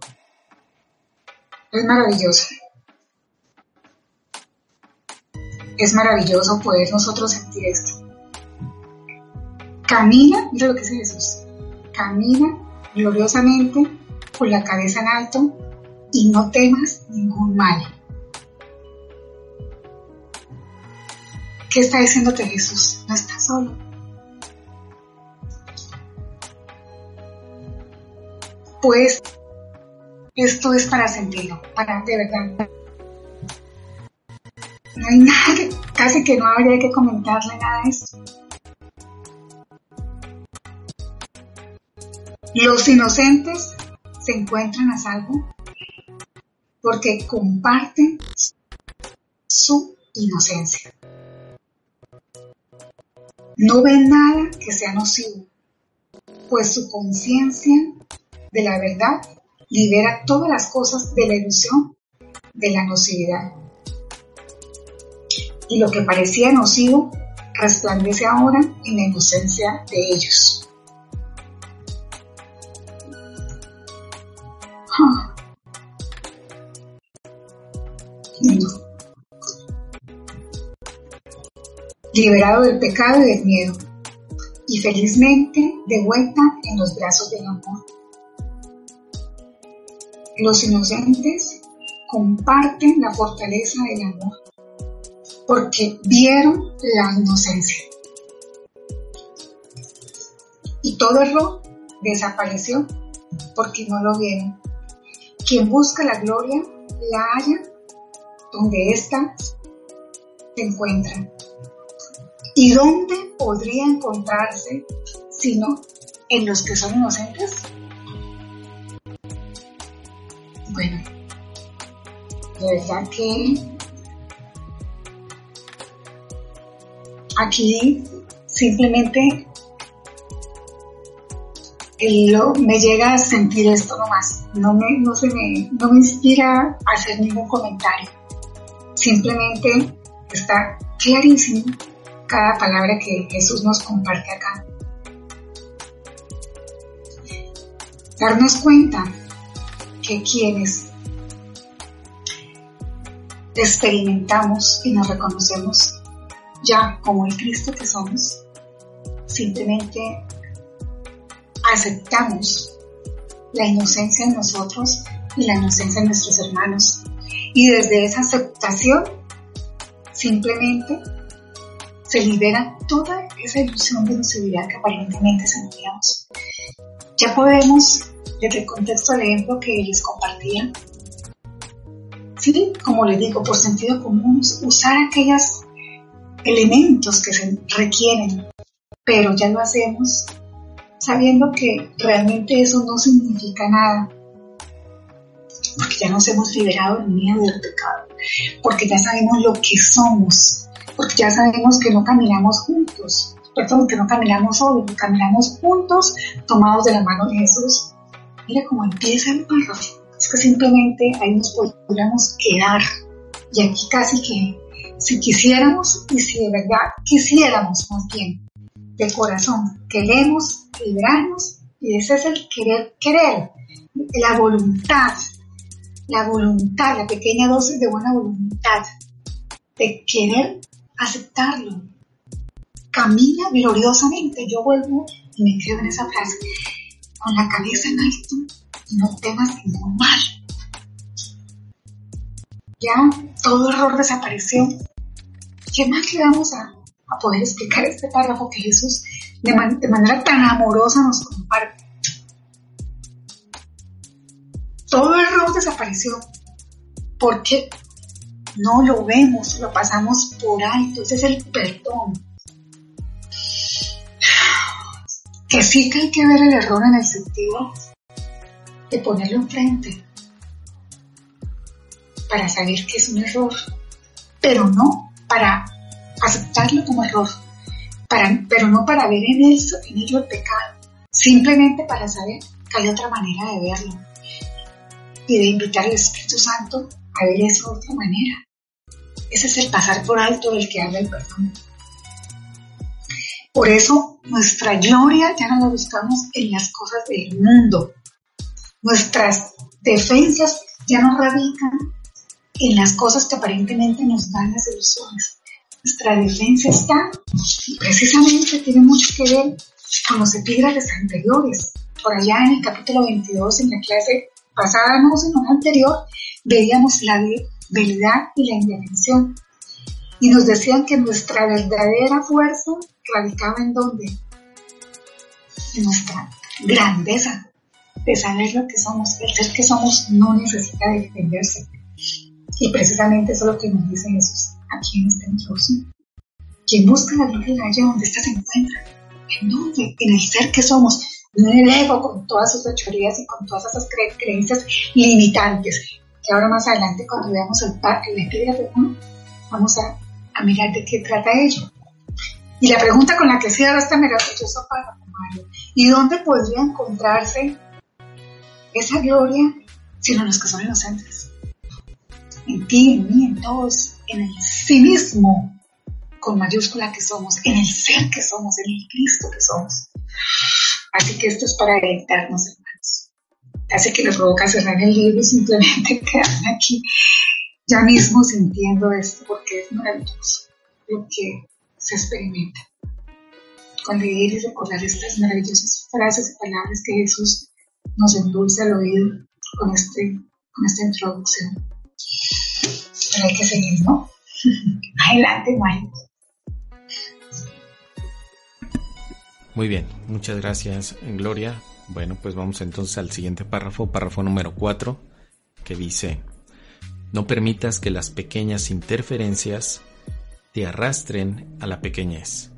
Es maravilloso. Es maravilloso poder nosotros sentir esto. Camina, mira lo que dice Jesús, camina gloriosamente con la cabeza en alto y no temas ningún mal. ¿Qué está diciéndote Jesús? No estás solo. Pues esto es para sentirlo, para de verdad. No hay nada, casi que no habría que comentarle nada de esto. Los inocentes se encuentran a salvo porque comparten su inocencia. No ven nada que sea nocivo, pues su conciencia de la verdad libera todas las cosas de la ilusión de la nocividad. Y lo que parecía nocivo resplandece ahora en la inocencia de ellos. Liberado del pecado y del miedo, y felizmente de vuelta en los brazos del amor. Los inocentes comparten la fortaleza del amor porque vieron la inocencia. Y todo error desapareció porque no lo vieron. Quien busca la gloria la halla donde ésta se encuentra. ¿Y dónde podría encontrarse sino en los que son inocentes? Bueno, de verdad que aquí simplemente me llega a sentir esto nomás, no me, no se me, no me inspira a hacer ningún comentario. Simplemente está clarísimo cada palabra que Jesús nos comparte acá. Darnos cuenta que quienes experimentamos y nos reconocemos ya como el Cristo que somos, simplemente aceptamos la inocencia en nosotros y la inocencia en nuestros hermanos. Y desde esa aceptación, simplemente se libera toda esa ilusión de nocividad que aparentemente sentíamos. Ya podemos, desde el contexto de ejemplo que les compartía, sí, como le digo, por sentido común, usar aquellos elementos que se requieren, pero ya lo hacemos sabiendo que realmente eso no significa nada, porque ya nos hemos liberado del miedo del pecado, porque ya sabemos lo que somos, porque ya sabemos que no caminamos juntos, perdón, que no caminamos solos, caminamos juntos, tomados de la mano de Jesús. Mira cómo empieza el párrafo. Es que simplemente ahí nos podríamos quedar. Y aquí casi que si quisiéramos y si de verdad quisiéramos más bien de corazón, queremos liberarnos y ese es el querer querer, la voluntad, la voluntad, la pequeña dosis de buena voluntad, de querer aceptarlo. Camina gloriosamente. Yo vuelvo y me quedo en esa frase, con la cabeza en alto y no temas ningún mal. Ya todo error desapareció. ¿Qué más le vamos a, poder explicar este párrafo que Jesús de, de manera tan amorosa nos comparte? Todo error desapareció. porque no lo vemos, lo pasamos por alto, ese es el perdón. Que sí que hay que ver el error en el sentido de ponerlo enfrente para saber que es un error, pero no para aceptarlo como error, para, pero no para ver en, en ello el pecado, simplemente para saber que hay otra manera de verlo y de invitar al Espíritu Santo a ver eso de otra manera. Ese es el pasar por alto del que habla el perdón. Por eso nuestra gloria ya no la buscamos en las cosas del mundo. Nuestras defensas ya no radican en las cosas que aparentemente nos dan las ilusiones. Nuestra defensa está, precisamente tiene mucho que ver con los epígrafes anteriores. Por allá en el capítulo 22, en la clase pasada, no, sino la anterior, veíamos la verdad y la indefensión. Y nos decían que nuestra verdadera fuerza radicaba en dónde? Nuestra grandeza de saber lo que somos. El ser que somos no necesita defenderse. Y precisamente eso es lo que nos dice Jesús aquí en este introducción. Quien busca la gloria la donde ésta se encuentra. ¿En dónde? En el ser que somos. No en el ego con todas sus fechorías y con todas esas creencias limitantes que ahora más adelante cuando veamos el, el epígrafe vamos a, a, mirar de qué trata ello. Y la pregunta con la que cierra este maravilloso para Mario, ¿y dónde podría encontrarse esa gloria sino en los que son inocentes? En ti, en mí, en todos, en el sí mismo, con mayúscula que somos, en el ser que somos, en el Cristo que somos. Así que esto es para editarnos, hace que me provoca cerrar el libro y simplemente quedarme aquí ya mismo sintiendo esto porque es maravilloso lo que se experimenta. Con leer y recordar estas maravillosas frases y palabras que Jesús nos endulza al oído con, este, con esta introducción. Pero hay que seguir, ¿no? Adelante, Mario. Muy bien, muchas gracias, Gloria, bueno, pues vamos entonces al siguiente párrafo, párrafo número 4, que dice, no permitas que las pequeñas interferencias te arrastren a la pequeñez.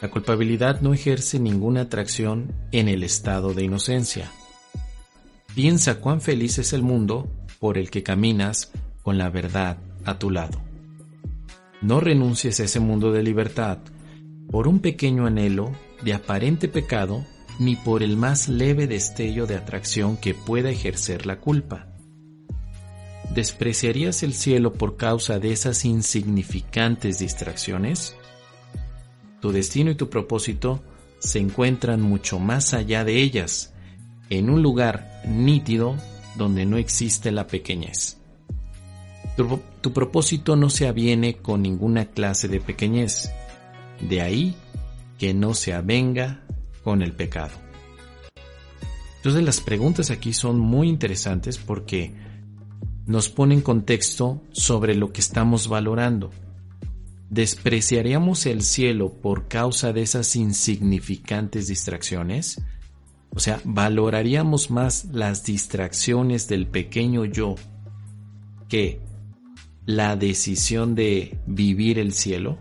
La culpabilidad no ejerce ninguna atracción en el estado de inocencia. Piensa cuán feliz es el mundo por el que caminas con la verdad a tu lado. No renuncies a ese mundo de libertad por un pequeño anhelo de aparente pecado ni por el más leve destello de atracción que pueda ejercer la culpa. ¿Despreciarías el cielo por causa de esas insignificantes distracciones? Tu destino y tu propósito se encuentran mucho más allá de ellas, en un lugar nítido donde no existe la pequeñez. Tu, propósito no se aviene con ninguna clase de pequeñez, de ahí que no se avenga con el pecado. Entonces las preguntas aquí son muy interesantes porque nos ponen contexto sobre lo que estamos valorando. ¿Despreciaríamos el cielo por causa de esas insignificantes distracciones? O sea, ¿valoraríamos más las distracciones del pequeño yo que la decisión de vivir el cielo?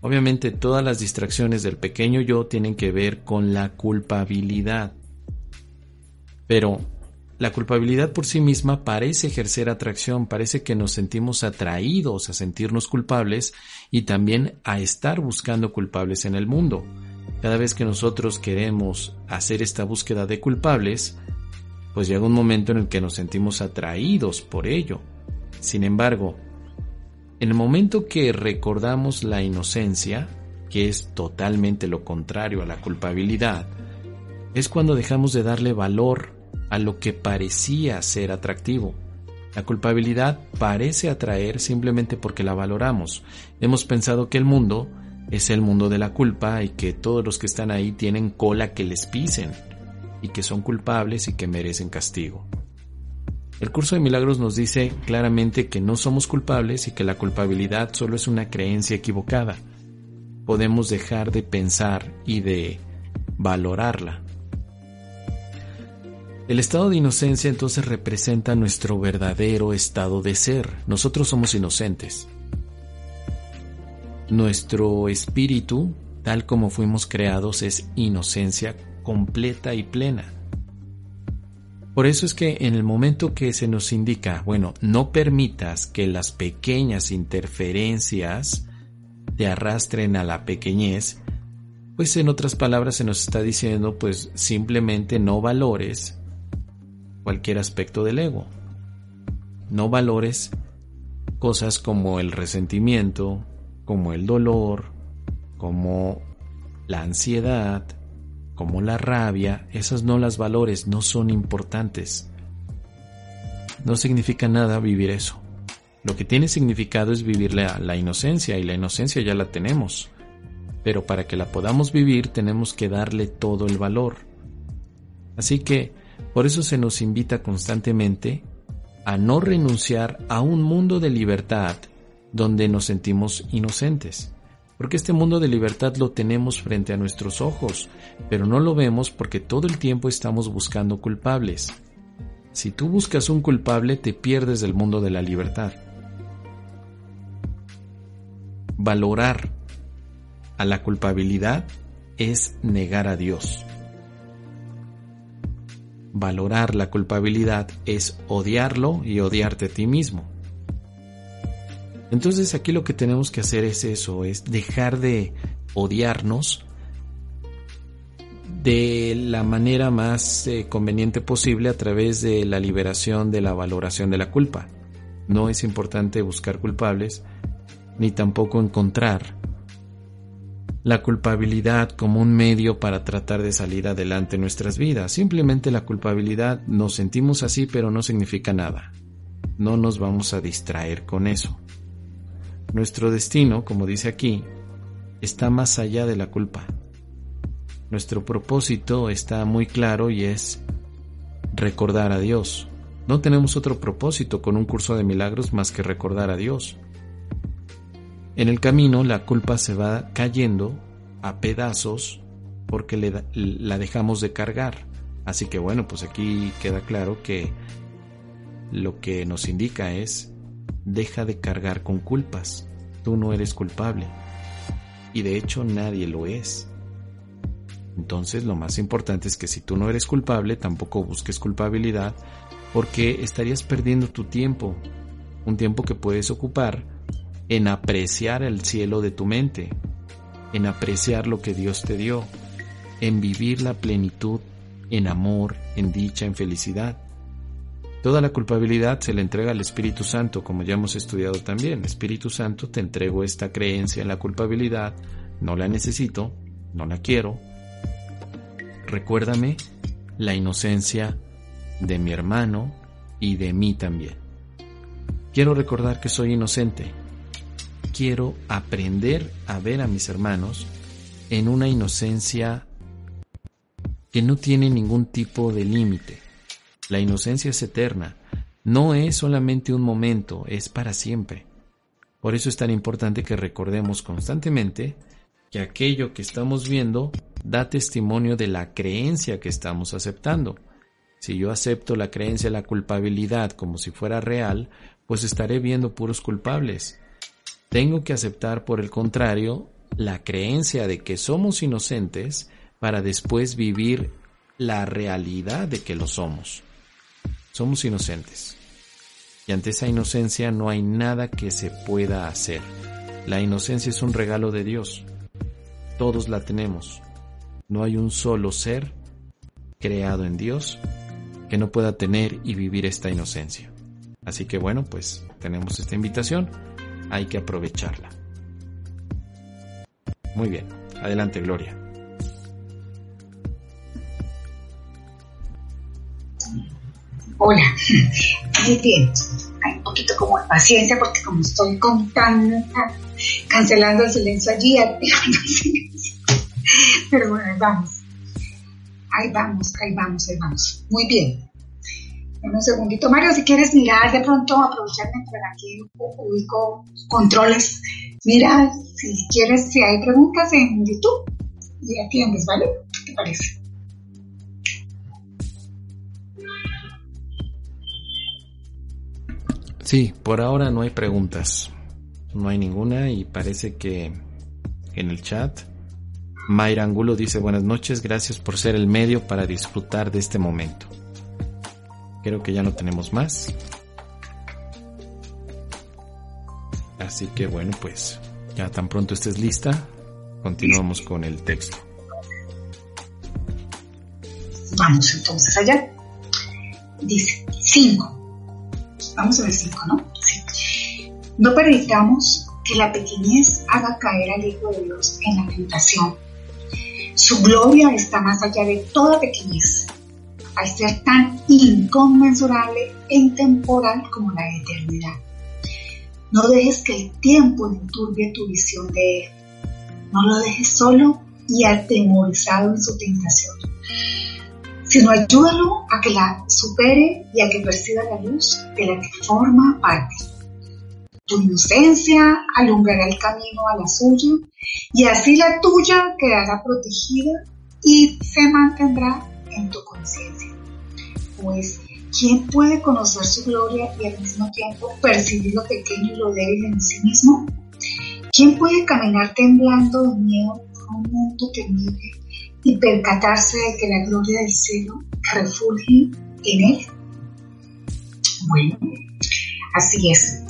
Obviamente todas las distracciones del pequeño yo tienen que ver con la culpabilidad. Pero la culpabilidad por sí misma parece ejercer atracción, parece que nos sentimos atraídos a sentirnos culpables y también a estar buscando culpables en el mundo. Cada vez que nosotros queremos hacer esta búsqueda de culpables, pues llega un momento en el que nos sentimos atraídos por ello. Sin embargo, en el momento que recordamos la inocencia, que es totalmente lo contrario a la culpabilidad, es cuando dejamos de darle valor a lo que parecía ser atractivo. La culpabilidad parece atraer simplemente porque la valoramos. Hemos pensado que el mundo es el mundo de la culpa y que todos los que están ahí tienen cola que les pisen y que son culpables y que merecen castigo. El curso de milagros nos dice claramente que no somos culpables y que la culpabilidad solo es una creencia equivocada. Podemos dejar de pensar y de valorarla. El estado de inocencia entonces representa nuestro verdadero estado de ser. Nosotros somos inocentes. Nuestro espíritu, tal como fuimos creados, es inocencia completa y plena. Por eso es que en el momento que se nos indica, bueno, no permitas que las pequeñas interferencias te arrastren a la pequeñez, pues en otras palabras se nos está diciendo, pues simplemente no valores cualquier aspecto del ego. No valores cosas como el resentimiento, como el dolor, como la ansiedad, como la rabia, esas no las valores, no son importantes. No significa nada vivir eso. Lo que tiene significado es vivir la, la, inocencia y la inocencia ya la tenemos. Pero para que la podamos vivir tenemos que darle todo el valor. Así que por eso se nos invita constantemente a no renunciar a un mundo de libertad donde nos sentimos inocentes. Porque este mundo de libertad lo tenemos frente a nuestros ojos, pero no lo vemos porque todo el tiempo estamos buscando culpables. Si tú buscas un culpable, te pierdes del mundo de la libertad. Valorar a la culpabilidad es negar a Dios. Valorar la culpabilidad es odiarlo y odiarte a ti mismo. Entonces aquí lo que tenemos que hacer es eso, es dejar de odiarnos de la manera más eh, conveniente posible a través de la liberación de la valoración de la culpa. No es importante buscar culpables, ni tampoco encontrar la culpabilidad como un medio para tratar de salir adelante en nuestras vidas. Simplemente la culpabilidad nos sentimos así, pero no significa nada. No nos vamos a distraer con eso. Nuestro destino, como dice aquí, está más allá de la culpa. Nuestro propósito está muy claro y es recordar a Dios. No tenemos otro propósito con un curso de milagros más que recordar a Dios. En el camino la culpa se va cayendo a pedazos porque le, la dejamos de cargar. Así que bueno, pues aquí queda claro que lo que nos indica es deja de cargar con culpas. Tú no eres culpable. Y de hecho nadie lo es. Entonces lo más importante es que si tú no eres culpable, tampoco busques culpabilidad porque estarías perdiendo tu tiempo. Un tiempo que puedes ocupar en apreciar el cielo de tu mente, en apreciar lo que Dios te dio, en vivir la plenitud, en amor, en dicha, en felicidad. Toda la culpabilidad se le entrega al Espíritu Santo, como ya hemos estudiado también. Espíritu Santo, te entrego esta creencia en la culpabilidad, no la necesito, no la quiero. Recuérdame la inocencia de mi hermano y de mí también. Quiero recordar que soy inocente. Quiero aprender a ver a mis hermanos en una inocencia que no tiene ningún tipo de límite la inocencia es eterna. No es solamente un momento, es para siempre. Por eso es tan importante que recordemos constantemente que aquello que estamos viendo da testimonio de la creencia que estamos aceptando. Si yo acepto la creencia de la culpabilidad como si fuera real, pues estaré viendo puros culpables. Tengo que aceptar, por el contrario, la creencia de que somos inocentes para después vivir la realidad de que lo somos. Somos inocentes. Y ante esa inocencia no hay nada que se pueda hacer. La inocencia es un regalo de Dios. Todos la tenemos. No hay un solo ser creado en Dios que no pueda tener y vivir esta inocencia. Así que bueno, pues tenemos esta invitación. Hay que aprovecharla. Muy bien. Adelante, Gloria. Hola, muy bien. Hay un poquito como de paciencia porque como estoy contando, cancelando el silencio allí, pero bueno, ahí vamos. Ahí vamos, ahí vamos, ahí vamos. Muy bien. Un segundito, Mario, si quieres mirar de pronto, aprovecharme para aquí ubico controles. Mira, si quieres, si hay preguntas en YouTube, y atiendes, ¿vale? ¿Qué te parece? Sí, por ahora no hay preguntas. No hay ninguna y parece que en el chat Mayra Angulo dice buenas noches, gracias por ser el medio para disfrutar de este momento. Creo que ya no tenemos más. Así que bueno, pues ya tan pronto estés lista, continuamos con el texto. Vamos entonces allá. Dice 5. Vamos a ver cinco, ¿no? Sí. No permitamos que la pequeñez haga caer al Hijo de Dios en la tentación. Su gloria está más allá de toda pequeñez, al ser tan inconmensurable e intemporal como la eternidad. No dejes que el tiempo enturbie tu visión de Él. No lo dejes solo y atemorizado en su tentación sino ayúdalo a que la supere y a que perciba la luz de la que forma parte. Tu inocencia alumbrará el camino a la suya y así la tuya quedará protegida y se mantendrá en tu conciencia. Pues, ¿quién puede conocer su gloria y al mismo tiempo percibir lo pequeño y lo débil en sí mismo? ¿Quién puede caminar temblando de miedo a un mundo temible y percatarse de que la gloria del cielo refugie en él? Bueno, así es.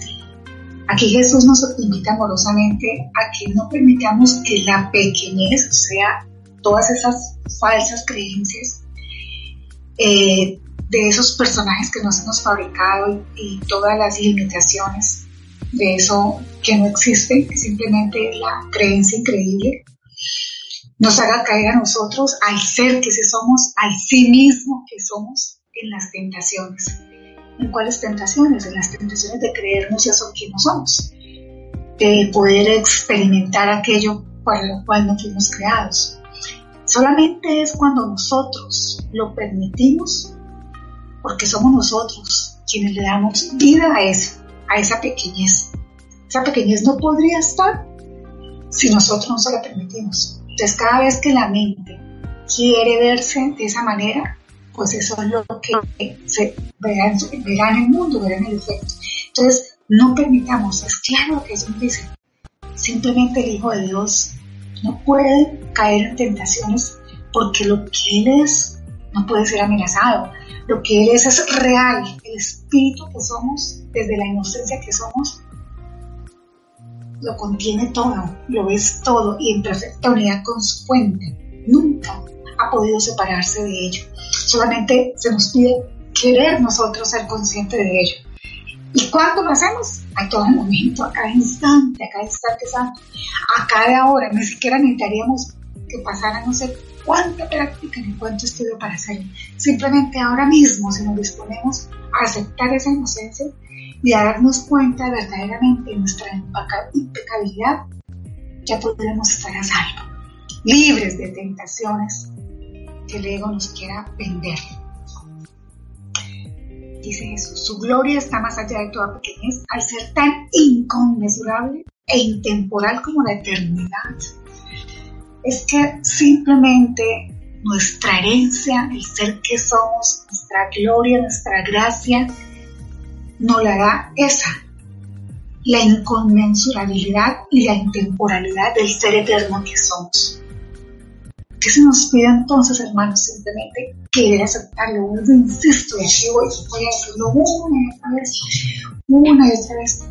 Aquí Jesús nos invita amorosamente a que no permitamos que la pequeñez, o sea, todas esas falsas creencias eh, de esos personajes que nos hemos fabricado y, todas las limitaciones de eso que no existe, que simplemente la creencia increíble, nos haga caer a nosotros, al ser que sí somos, al sí mismo que somos, en las tentaciones. ¿En cuáles tentaciones? En las tentaciones de creernos eso que no somos, de poder experimentar aquello para lo cual no fuimos creados. Solamente es cuando nosotros lo permitimos, porque somos nosotros quienes le damos vida a eso, a esa pequeñez. Esa pequeñez no podría estar si nosotros no se la permitimos. Entonces, cada vez que la mente quiere verse de esa manera, pues eso es lo que se verá, en el mundo, verá en el efecto. Entonces, no permitamos, es claro lo que eso dice, simplemente el Hijo de Dios no puede caer en tentaciones porque lo que es no puede ser amenazado. Lo que Él es es real, el espíritu que somos, desde la inocencia que somos, lo contiene todo, lo es todo y en perfecta unidad con su fuente. Nunca ha podido separarse de ello. Solamente se nos pide querer nosotros ser conscientes de ello. ¿Y cuándo lo hacemos? A todo momento, a cada instante, a cada instante santo, a cada hora. Ni siquiera necesitaríamos que pasara no sé cuánta práctica ni cuánto estudio para hacerlo. Simplemente ahora mismo, si nos disponemos a aceptar esa inocencia y a darnos cuenta verdaderamente de nuestra impecabilidad, ya podremos estar a salvo, libres de tentaciones que el ego nos quiera vender. Dice Jesús, su gloria está más allá de toda pequeñez al ser tan inconmensurable e intemporal como la eternidad. Es que simplemente nuestra herencia, el ser que somos, nuestra gloria, nuestra gracia, nos la da esa, la inconmensurabilidad y la intemporalidad del ser eterno que somos. ¿Qué se nos pide entonces, hermanos? Simplemente querer aceptarlo. Yo insisto, y aquí voy, a decirlo una y otra vez, una y otra vez.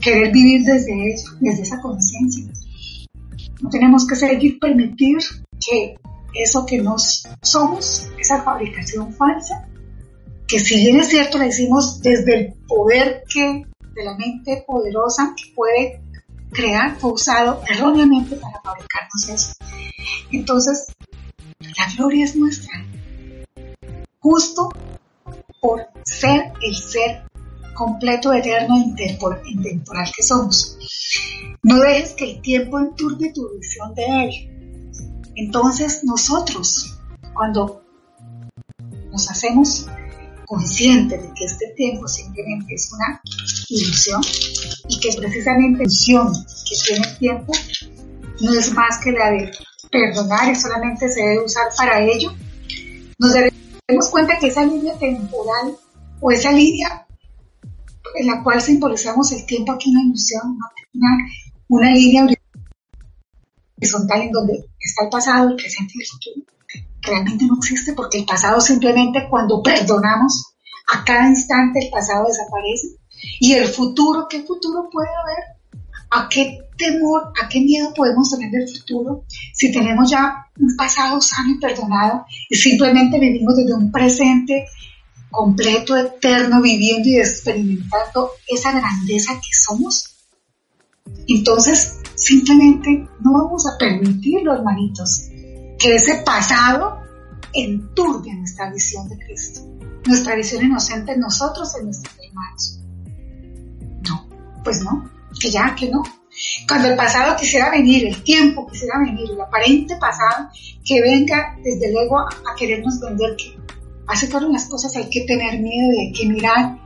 Querer vivir desde ello, desde esa conciencia. No tenemos que seguir permitir que eso que nos somos, esa fabricación falsa, que si bien es cierto, la hicimos desde el poder que de la mente poderosa que puede crear fue usado erróneamente para fabricarnos eso. Entonces, la gloria es nuestra, justo por ser el ser completo, eterno e intemporal que somos. No dejes que el tiempo enturbe tu visión de Él. Entonces nosotros, cuando nos hacemos conscientes de que este tiempo simplemente es una ilusión y que precisamente la ilusión que tiene el tiempo no es más que la de perdonar y solamente se debe usar para ello, nos daremos cuenta que esa línea temporal o esa línea en la cual simbolizamos el tiempo aquí una ilusión, una, una línea horizontal en donde está el pasado, el presente y el futuro, realmente no existe porque el pasado simplemente cuando perdonamos a cada instante el pasado desaparece y el futuro, ¿qué futuro puede haber? ¿A qué temor, a qué miedo podemos tener del futuro si tenemos ya un pasado sano y perdonado y simplemente vivimos desde un presente completo, eterno, viviendo y experimentando esa grandeza que somos? Entonces, simplemente no vamos a permitirlo, hermanitos, que ese pasado enturbie nuestra visión de Cristo, nuestra visión inocente en nosotros, en nuestros hermanos. No, pues no, que ya, que no. Cuando el pasado quisiera venir, el tiempo quisiera venir, el aparente pasado, que venga desde luego a, querernos vender que hace todas las cosas hay que tener miedo y hay que mirar.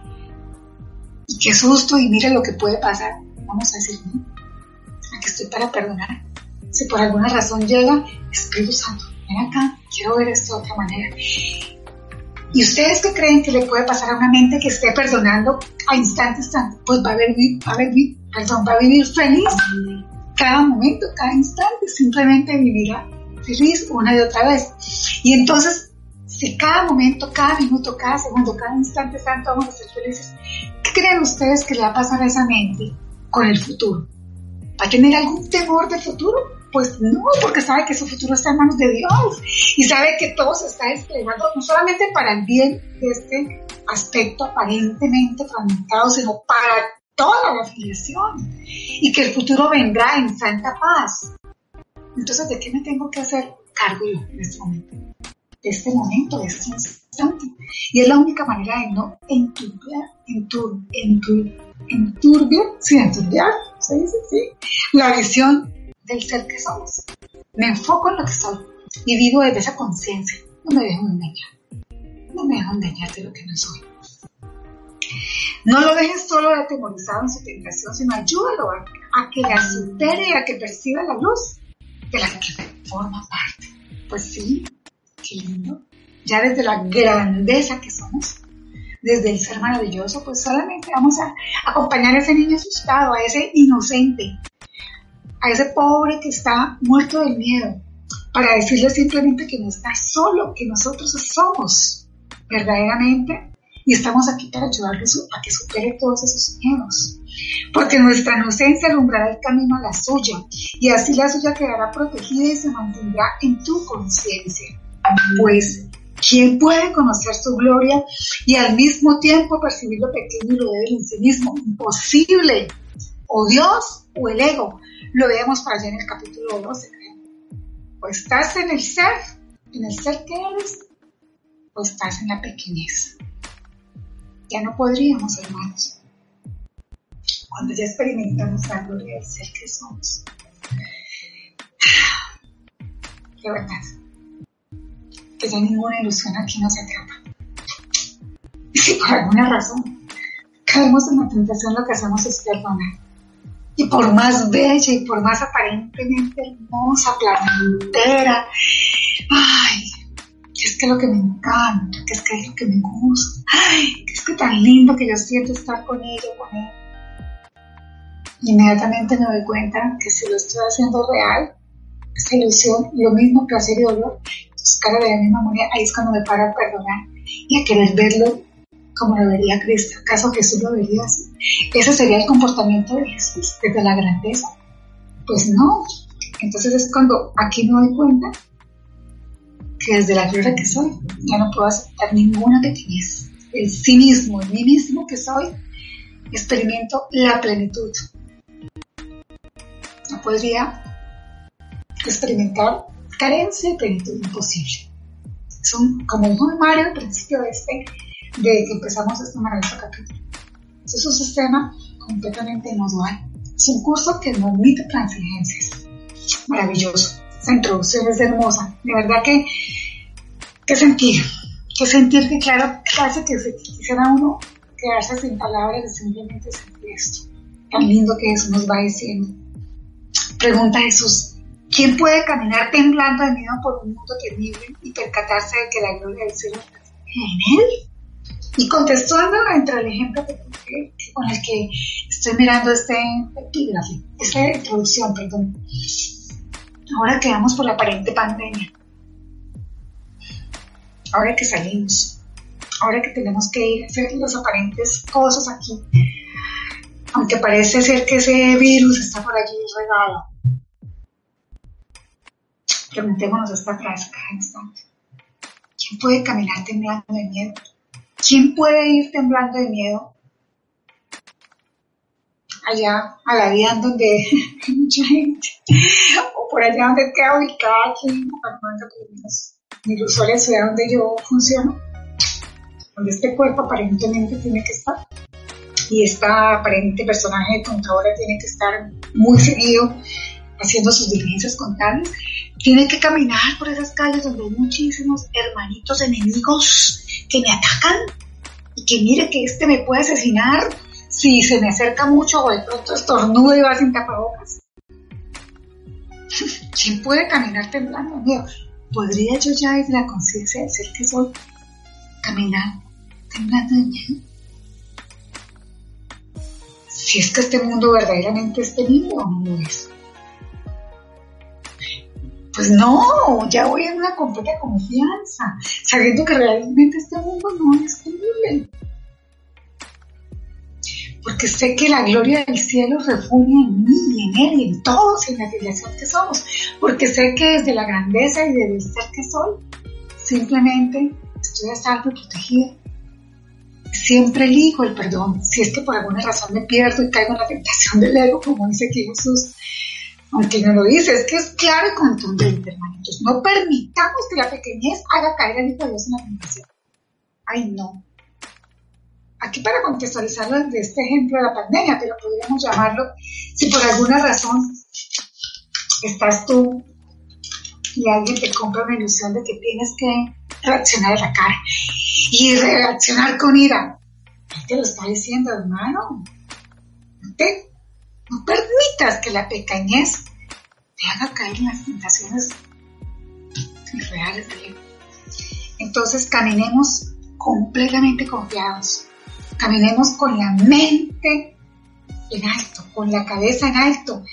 Y qué susto, y mire lo que puede pasar. Vamos a decir, no, aquí estoy para perdonar. Si por alguna razón llega, Espíritu Santo, ven acá, quiero ver esto de otra manera. ¿Y ustedes qué creen que le puede pasar a una mente que esté perdonando a instantes instante? Pues va a vivir, va a vivir, perdón, va a vivir feliz cada momento, cada instante, simplemente vivirá feliz una y otra vez. Y entonces, si cada momento, cada minuto, cada segundo, cada instante santo vamos a ser felices, ¿qué creen ustedes que le va a pasar a esa mente con el futuro? ¿Va a tener algún temor del futuro? Pues no, porque sabe que su futuro está en manos de Dios y sabe que todo se está desplegando no solamente para el bien de este aspecto aparentemente fragmentado, sino para toda la afiliación y que el futuro vendrá en santa paz. Entonces, ¿de qué me tengo que hacer cargo yo en este momento? De este momento, de este instante. Y es la única manera de no enturbiar, entur, entur, enturbiar, sí, enturbiar, dice, sí, la visión del ser que somos. Me enfoco en lo que soy y vivo desde esa conciencia. No me dejo engañar. No me dejo engañar de lo que no soy. No lo dejes solo atemorizado en su tentación, sino ayúdalo a, que la supere a que perciba la luz de la que forma parte. Pues sí, lindo. Ya desde la grandeza que somos, desde el ser maravilloso, pues solamente vamos a acompañar a ese niño asustado, a ese inocente, a ese pobre que está muerto de miedo, para decirle simplemente que no está solo, que nosotros somos verdaderamente y estamos aquí para ayudarle a que supere todos esos miedos. Porque nuestra inocencia alumbrará el camino a la suya y así la suya quedará protegida y se mantendrá en tu conciencia. Pues ¿Quién puede conocer su gloria y al mismo tiempo percibir lo pequeño y lo débil en sí mismo? Imposible. O Dios o el ego. Lo vemos para allá en el capítulo 12. O estás en el ser, en el ser que eres, o estás en la pequeñez. Ya no podríamos, hermanos. Cuando ya experimentamos la gloria del ser que somos. De verdad que ya ninguna ilusión aquí nos atrapa. Y si por alguna razón caemos en la tentación, lo que hacemos es perdonar. Y por más bella y por más aparentemente hermosa, placentera, ay, que es que lo que me encanta, que es que es lo que me gusta, ay, que es que tan lindo que yo siento estar con ella, con él. Inmediatamente me doy cuenta que si lo estoy haciendo real, esa ilusión, lo mismo placer y dolor, cara de la misma manera, ahí es cuando me paro a perdonar y a querer verlo como lo vería Cristo. ¿Acaso Jesús lo vería así? ¿Ese sería el comportamiento de Jesús desde la grandeza? Pues no. Entonces es cuando aquí me doy cuenta que desde la gloria que soy ya no puedo aceptar ninguna pequeñez. El sí mismo, el mí mismo que soy, experimento la plenitud. No podría experimentar carencia y plenitud imposible. Son, como dijo Mario al principio de este, de que empezamos este maravilloso capítulo. Es un sistema completamente no dual. Es un curso que no admite transigencias. Maravilloso. Esa introducción es hermosa. De verdad que, que sentir, que sentir que claro, casi que se quisiera uno quedarse sin palabras y simplemente sentir esto. Tan lindo que eso nos va diciendo. Pregunta Jesús, ¿Quién puede caminar temblando de miedo por un mundo terrible y percatarse de que la gloria del cielo está en él? Y contestando entre el ejemplo con el que estoy mirando este epígrafe, esta introducción, perdón. Ahora que vamos por la aparente pandemia. Ahora que salimos. Ahora que tenemos que ir a hacer las aparentes cosas aquí. Aunque parece ser que ese virus está por allí regado Preguntémonos esta frase cada instante. ¿Quién puede caminar temblando de miedo? ¿Quién puede ir temblando de miedo? Allá, a la vía donde hay mucha gente, o por allá donde queda ubicada aquí en Bucaramanga, en ilusoria ciudad donde yo funciono, donde este cuerpo aparentemente tiene que estar, y esta aparente personaje de contadora tiene que estar muy seguido haciendo sus diligencias contables, tiene que caminar por esas calles donde hay muchísimos hermanitos enemigos que me atacan y que mire que este me puede asesinar si se me acerca mucho o de pronto estornudo y va sin tapabocas. ¿Quién puede caminar temblando? Mío, ¿podría yo ya desde la conciencia de ser que soy caminar temblando de miedo? Si es que este mundo verdaderamente es temible o no lo es. Pues no, ya voy en una completa confianza, sabiendo que realmente este mundo no es temible. Porque sé que la gloria del cielo refugia en mí en él y en todos en la filiación que somos. Porque sé que desde la grandeza y desde el ser que soy, simplemente estoy a salvo y protegido. Siempre elijo el perdón. Si es que por alguna razón me pierdo y caigo en la tentación del ego, como dice aquí Jesús, aunque no lo dice, es que es claro y contundente, hermanitos. No permitamos que la pequeñez haga caer al Hijo de Dios en la tentación. Ay, no. Aquí para contextualizarlo de este ejemplo de la pandemia, pero podríamos llamarlo, si por alguna razón estás tú y alguien te compra una ilusión de que tienes que reaccionar a la cara y reaccionar con ira. te lo está diciendo, hermano. No permitas que la pequeñez te haga caer en las tentaciones irreales. Entonces caminemos completamente confiados. Caminemos con la mente en alto, con la cabeza en alto.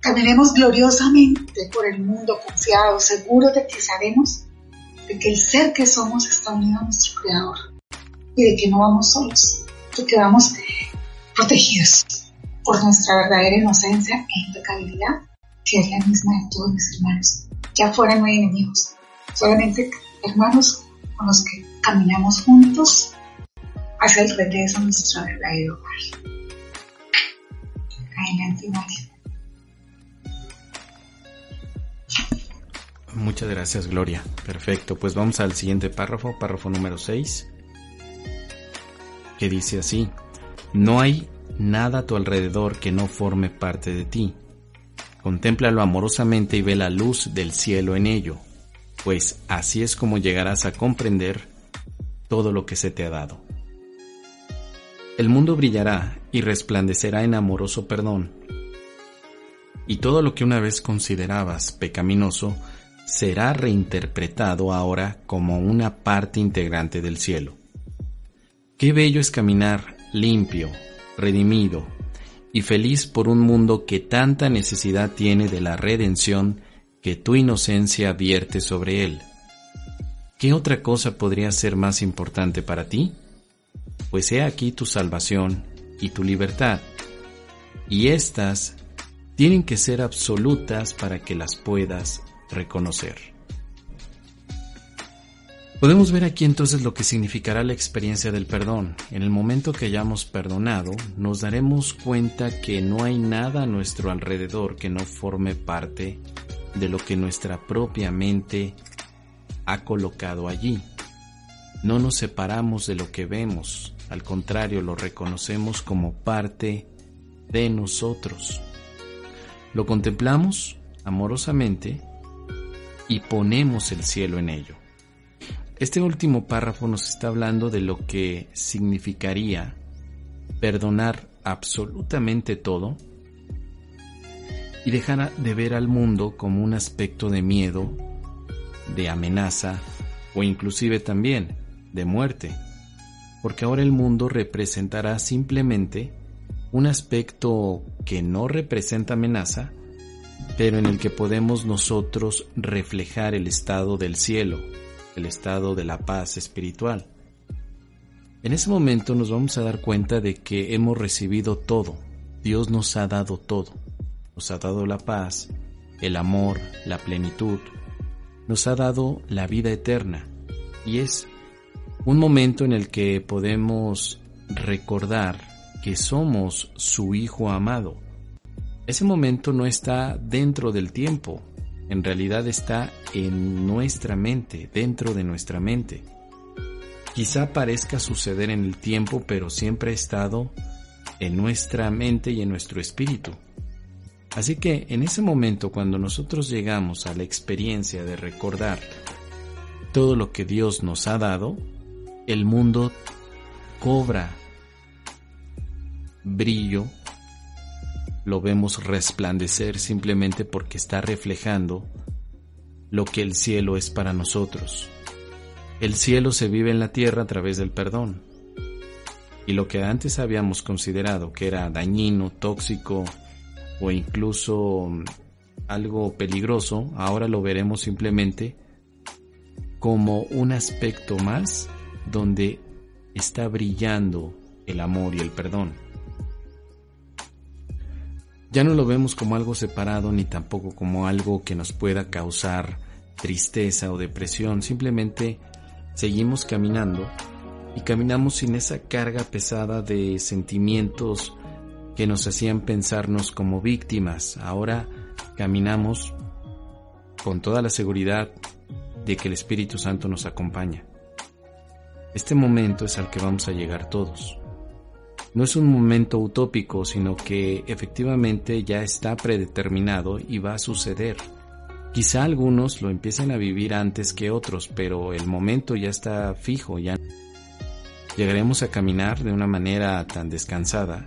Caminemos gloriosamente por el mundo confiados, seguros de que sabemos de que el ser que somos está unido a nuestro Creador y de que no vamos solos, de que vamos protegidos por nuestra verdadera inocencia e impecabilidad, que es la misma de todos mis hermanos. Ya fuera no hay enemigos, solamente hermanos con los que caminamos juntos hacia el regreso a nuestro verdadero hogar. Adelante, Mario. Muchas gracias, Gloria. Perfecto, pues vamos al siguiente párrafo, párrafo número 6, que dice así, no hay nada a tu alrededor que no forme parte de ti. Contémplalo amorosamente y ve la luz del cielo en ello, pues así es como llegarás a comprender todo lo que se te ha dado. El mundo brillará y resplandecerá en amoroso perdón, y todo lo que una vez considerabas pecaminoso será reinterpretado ahora como una parte integrante del cielo. Qué bello es caminar limpio, redimido y feliz por un mundo que tanta necesidad tiene de la redención que tu inocencia vierte sobre él. ¿Qué otra cosa podría ser más importante para ti? Pues he aquí tu salvación y tu libertad, y éstas tienen que ser absolutas para que las puedas reconocer. Podemos ver aquí entonces lo que significará la experiencia del perdón. En el momento que hayamos perdonado, nos daremos cuenta que no hay nada a nuestro alrededor que no forme parte de lo que nuestra propia mente ha colocado allí. No nos separamos de lo que vemos, al contrario, lo reconocemos como parte de nosotros. Lo contemplamos amorosamente y ponemos el cielo en ello. Este último párrafo nos está hablando de lo que significaría perdonar absolutamente todo y dejar de ver al mundo como un aspecto de miedo, de amenaza o inclusive también de muerte, porque ahora el mundo representará simplemente un aspecto que no representa amenaza, pero en el que podemos nosotros reflejar el estado del cielo, el estado de la paz espiritual. En ese momento nos vamos a dar cuenta de que hemos recibido todo, Dios nos ha dado todo, nos ha dado la paz, el amor, la plenitud, nos ha dado la vida eterna. Y es un momento en el que podemos recordar que somos su Hijo amado. Ese momento no está dentro del tiempo, en realidad está en nuestra mente, dentro de nuestra mente. Quizá parezca suceder en el tiempo, pero siempre ha estado en nuestra mente y en nuestro espíritu. Así que en ese momento cuando nosotros llegamos a la experiencia de recordar todo lo que Dios nos ha dado, el mundo cobra brillo, lo vemos resplandecer simplemente porque está reflejando lo que el cielo es para nosotros. El cielo se vive en la tierra a través del perdón. Y lo que antes habíamos considerado que era dañino, tóxico o incluso mm, algo peligroso, ahora lo veremos simplemente como un aspecto más donde está brillando el amor y el perdón. Ya no lo vemos como algo separado ni tampoco como algo que nos pueda causar tristeza o depresión, simplemente seguimos caminando y caminamos sin esa carga pesada de sentimientos que nos hacían pensarnos como víctimas. Ahora caminamos con toda la seguridad de que el Espíritu Santo nos acompaña. Este momento es al que vamos a llegar todos no es un momento utópico, sino que efectivamente ya está predeterminado y va a suceder. Quizá algunos lo empiecen a vivir antes que otros, pero el momento ya está fijo, ya llegaremos a caminar de una manera tan descansada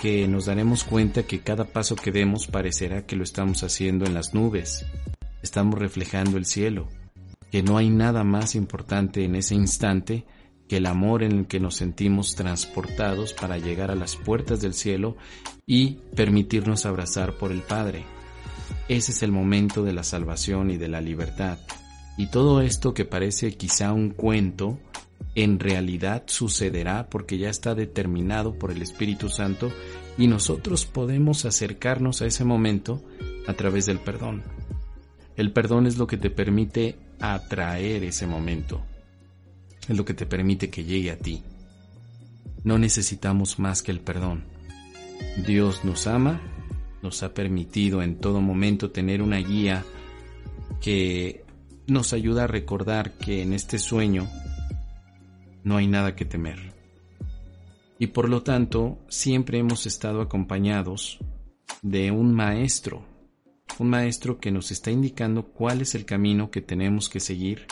que nos daremos cuenta que cada paso que demos parecerá que lo estamos haciendo en las nubes, estamos reflejando el cielo, que no hay nada más importante en ese instante que el amor en el que nos sentimos transportados para llegar a las puertas del cielo y permitirnos abrazar por el Padre. Ese es el momento de la salvación y de la libertad. Y todo esto que parece quizá un cuento, en realidad sucederá porque ya está determinado por el Espíritu Santo y nosotros podemos acercarnos a ese momento a través del perdón. El perdón es lo que te permite atraer ese momento es lo que te permite que llegue a ti. No necesitamos más que el perdón. Dios nos ama, nos ha permitido en todo momento tener una guía que nos ayuda a recordar que en este sueño no hay nada que temer. Y por lo tanto, siempre hemos estado acompañados de un maestro, un maestro que nos está indicando cuál es el camino que tenemos que seguir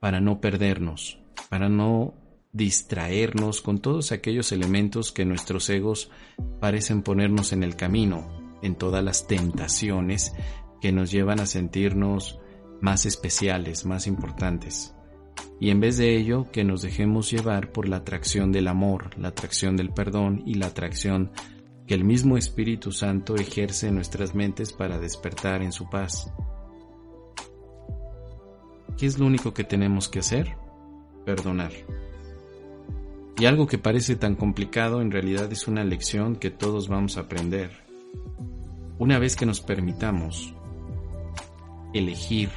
para no perdernos, para no distraernos con todos aquellos elementos que nuestros egos parecen ponernos en el camino, en todas las tentaciones que nos llevan a sentirnos más especiales, más importantes. Y en vez de ello, que nos dejemos llevar por la atracción del amor, la atracción del perdón y la atracción que el mismo Espíritu Santo ejerce en nuestras mentes para despertar en su paz. ¿Qué es lo único que tenemos que hacer? Perdonar. Y algo que parece tan complicado en realidad es una lección que todos vamos a aprender. Una vez que nos permitamos elegir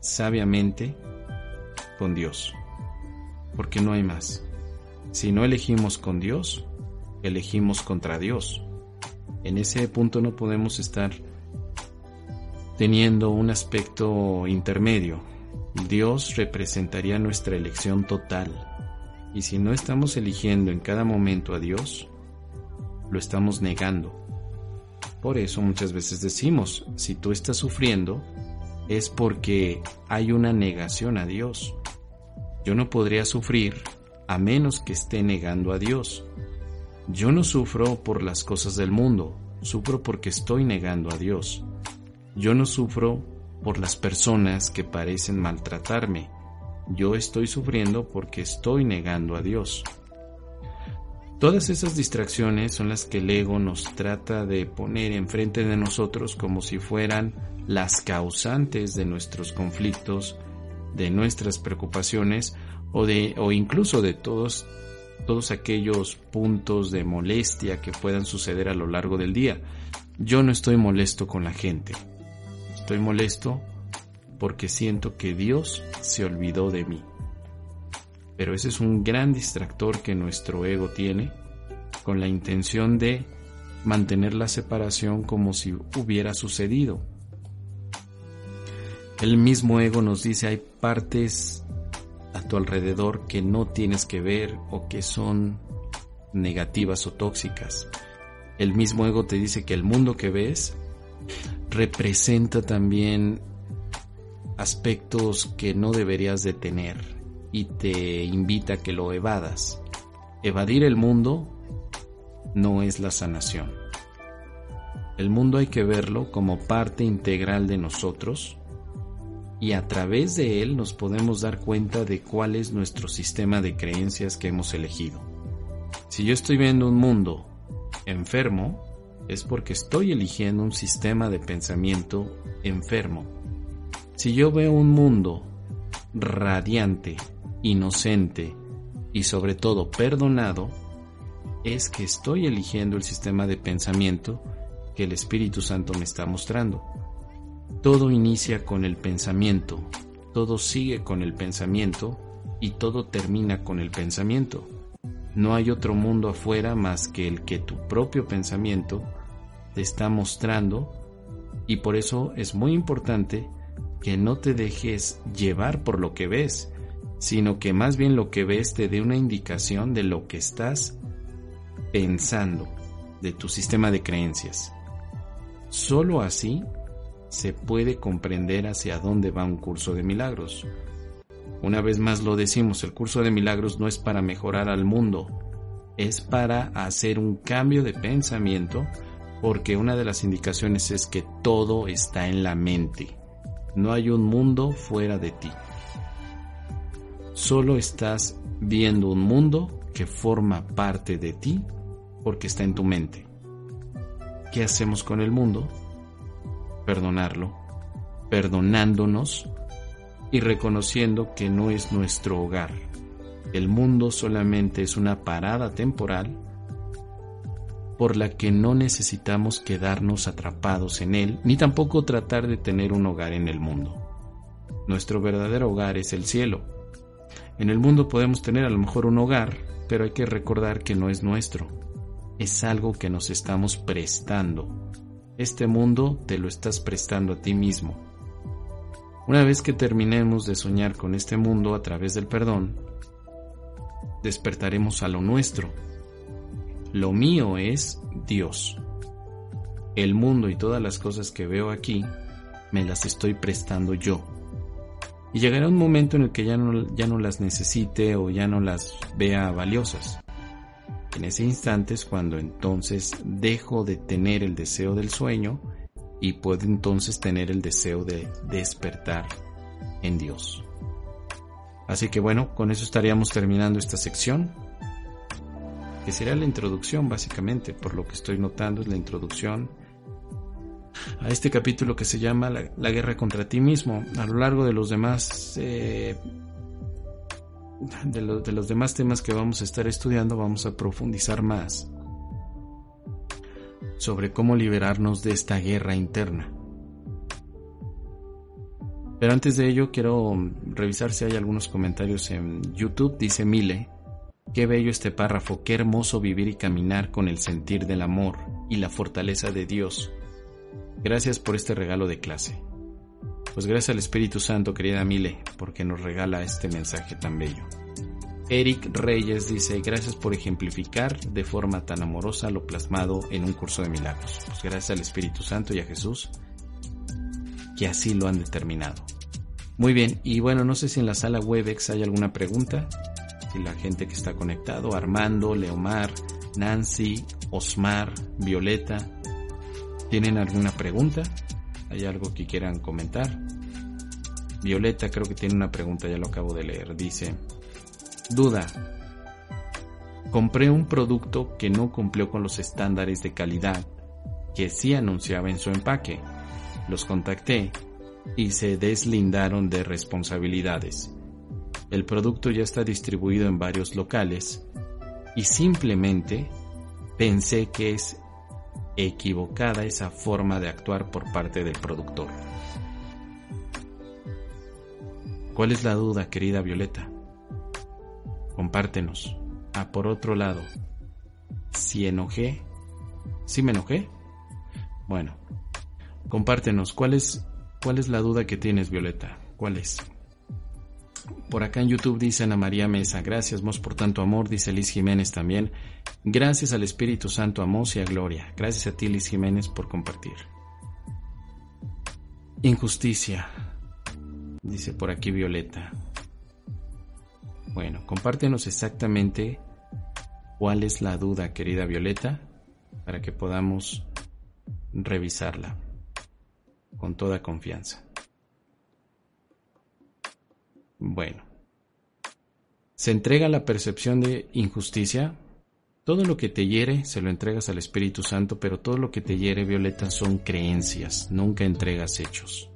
sabiamente con Dios, porque no hay más. Si no elegimos con Dios, elegimos contra Dios. En ese punto no podemos estar teniendo un aspecto intermedio. Dios representaría nuestra elección total. Y si no estamos eligiendo en cada momento a Dios, lo estamos negando. Por eso muchas veces decimos, si tú estás sufriendo, es porque hay una negación a Dios. Yo no podría sufrir a menos que esté negando a Dios. Yo no sufro por las cosas del mundo, sufro porque estoy negando a Dios. Yo no sufro por las personas que parecen maltratarme. Yo estoy sufriendo porque estoy negando a Dios. Todas esas distracciones son las que el ego nos trata de poner enfrente de nosotros como si fueran las causantes de nuestros conflictos, de nuestras preocupaciones o de o incluso de todos todos aquellos puntos de molestia que puedan suceder a lo largo del día. Yo no estoy molesto con la gente. Estoy molesto porque siento que Dios se olvidó de mí. Pero ese es un gran distractor que nuestro ego tiene con la intención de mantener la separación como si hubiera sucedido. El mismo ego nos dice hay partes a tu alrededor que no tienes que ver o que son negativas o tóxicas. El mismo ego te dice que el mundo que ves representa también aspectos que no deberías de tener y te invita a que lo evadas. Evadir el mundo no es la sanación. El mundo hay que verlo como parte integral de nosotros y a través de él nos podemos dar cuenta de cuál es nuestro sistema de creencias que hemos elegido. Si yo estoy viendo un mundo enfermo, es porque estoy eligiendo un sistema de pensamiento enfermo. Si yo veo un mundo radiante, inocente y sobre todo perdonado, es que estoy eligiendo el sistema de pensamiento que el Espíritu Santo me está mostrando. Todo inicia con el pensamiento, todo sigue con el pensamiento y todo termina con el pensamiento. No hay otro mundo afuera más que el que tu propio pensamiento te está mostrando y por eso es muy importante que no te dejes llevar por lo que ves, sino que más bien lo que ves te dé una indicación de lo que estás pensando, de tu sistema de creencias. Solo así se puede comprender hacia dónde va un curso de milagros. Una vez más lo decimos, el curso de milagros no es para mejorar al mundo, es para hacer un cambio de pensamiento porque una de las indicaciones es que todo está en la mente. No hay un mundo fuera de ti. Solo estás viendo un mundo que forma parte de ti porque está en tu mente. ¿Qué hacemos con el mundo? perdonarlo, perdonándonos y reconociendo que no es nuestro hogar. El mundo solamente es una parada temporal por la que no necesitamos quedarnos atrapados en él, ni tampoco tratar de tener un hogar en el mundo. Nuestro verdadero hogar es el cielo. En el mundo podemos tener a lo mejor un hogar, pero hay que recordar que no es nuestro. Es algo que nos estamos prestando. Este mundo te lo estás prestando a ti mismo. Una vez que terminemos de soñar con este mundo a través del perdón, despertaremos a lo nuestro. Lo mío es Dios. El mundo y todas las cosas que veo aquí me las estoy prestando yo. Y llegará un momento en el que ya no, ya no las necesite o ya no las vea valiosas. En ese instante es cuando entonces dejo de tener el deseo del sueño y puedo entonces tener el deseo de despertar en Dios. Así que bueno, con eso estaríamos terminando esta sección, que será la introducción básicamente, por lo que estoy notando es la introducción a este capítulo que se llama La, guerra contra ti mismo. A lo largo de los demás eh, de, de los demás temas que vamos a estar estudiando vamos a profundizar más sobre cómo liberarnos de esta guerra interna. Pero antes de ello quiero revisar si hay algunos comentarios en YouTube. Dice Mile, qué bello este párrafo, qué hermoso vivir y caminar con el sentir del amor y la fortaleza de Dios Gracias por este regalo de clase. Pues gracias al Espíritu Santo, querida Mile, porque nos regala este mensaje tan bello. Eric Reyes dice, gracias por ejemplificar de forma tan amorosa lo plasmado en un curso de milagros. Pues gracias al Espíritu Santo y a Jesús, que así lo han determinado. Muy bien, y bueno, no sé si en la sala Webex hay alguna pregunta, si la gente que está conectado, Armando, Leomar, Nancy, Osmar, Violeta, ¿Tienen alguna pregunta? ¿Hay algo que quieran comentar? Violeta creo que tiene una pregunta, ya lo acabo de leer. Dice, duda. Compré un producto que no cumplió con los estándares de calidad que sí anunciaba en su empaque. Los contacté y se deslindaron de responsabilidades. El producto ya está distribuido en varios locales y simplemente pensé que es equivocada esa forma de actuar por parte del productor. ¿Cuál es la duda, querida Violeta? Compártenos. Ah, por otro lado, si enojé, ¿sí me enojé? Bueno, compártenos, ¿cuál es, cuál es la duda que tienes, Violeta? ¿Cuál es? Por acá en YouTube dice Ana María Mesa, gracias Mos por tanto amor, dice Liz Jiménez también. Gracias al Espíritu Santo a Mos y a Gloria. Gracias a ti Liz Jiménez por compartir. Injusticia, dice por aquí Violeta. Bueno, compártenos exactamente cuál es la duda, querida Violeta, para que podamos revisarla con toda confianza. Bueno, se entrega la percepción de injusticia. Todo lo que te hiere se lo entregas al Espíritu Santo, pero todo lo que te hiere, Violeta, son creencias, nunca entregas hechos.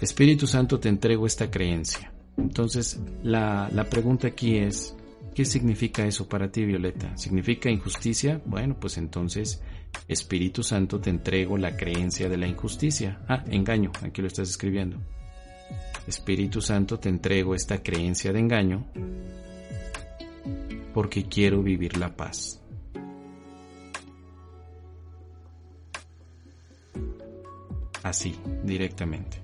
Espíritu Santo, te entrego esta creencia. Entonces, la, la pregunta aquí es, ¿qué significa eso para ti, Violeta? ¿Significa injusticia? Bueno, pues entonces, Espíritu Santo, te entrego la creencia de la injusticia. Ah, engaño, aquí lo estás escribiendo. Espíritu Santo, te entrego esta creencia de engaño porque quiero vivir la paz. Así, directamente.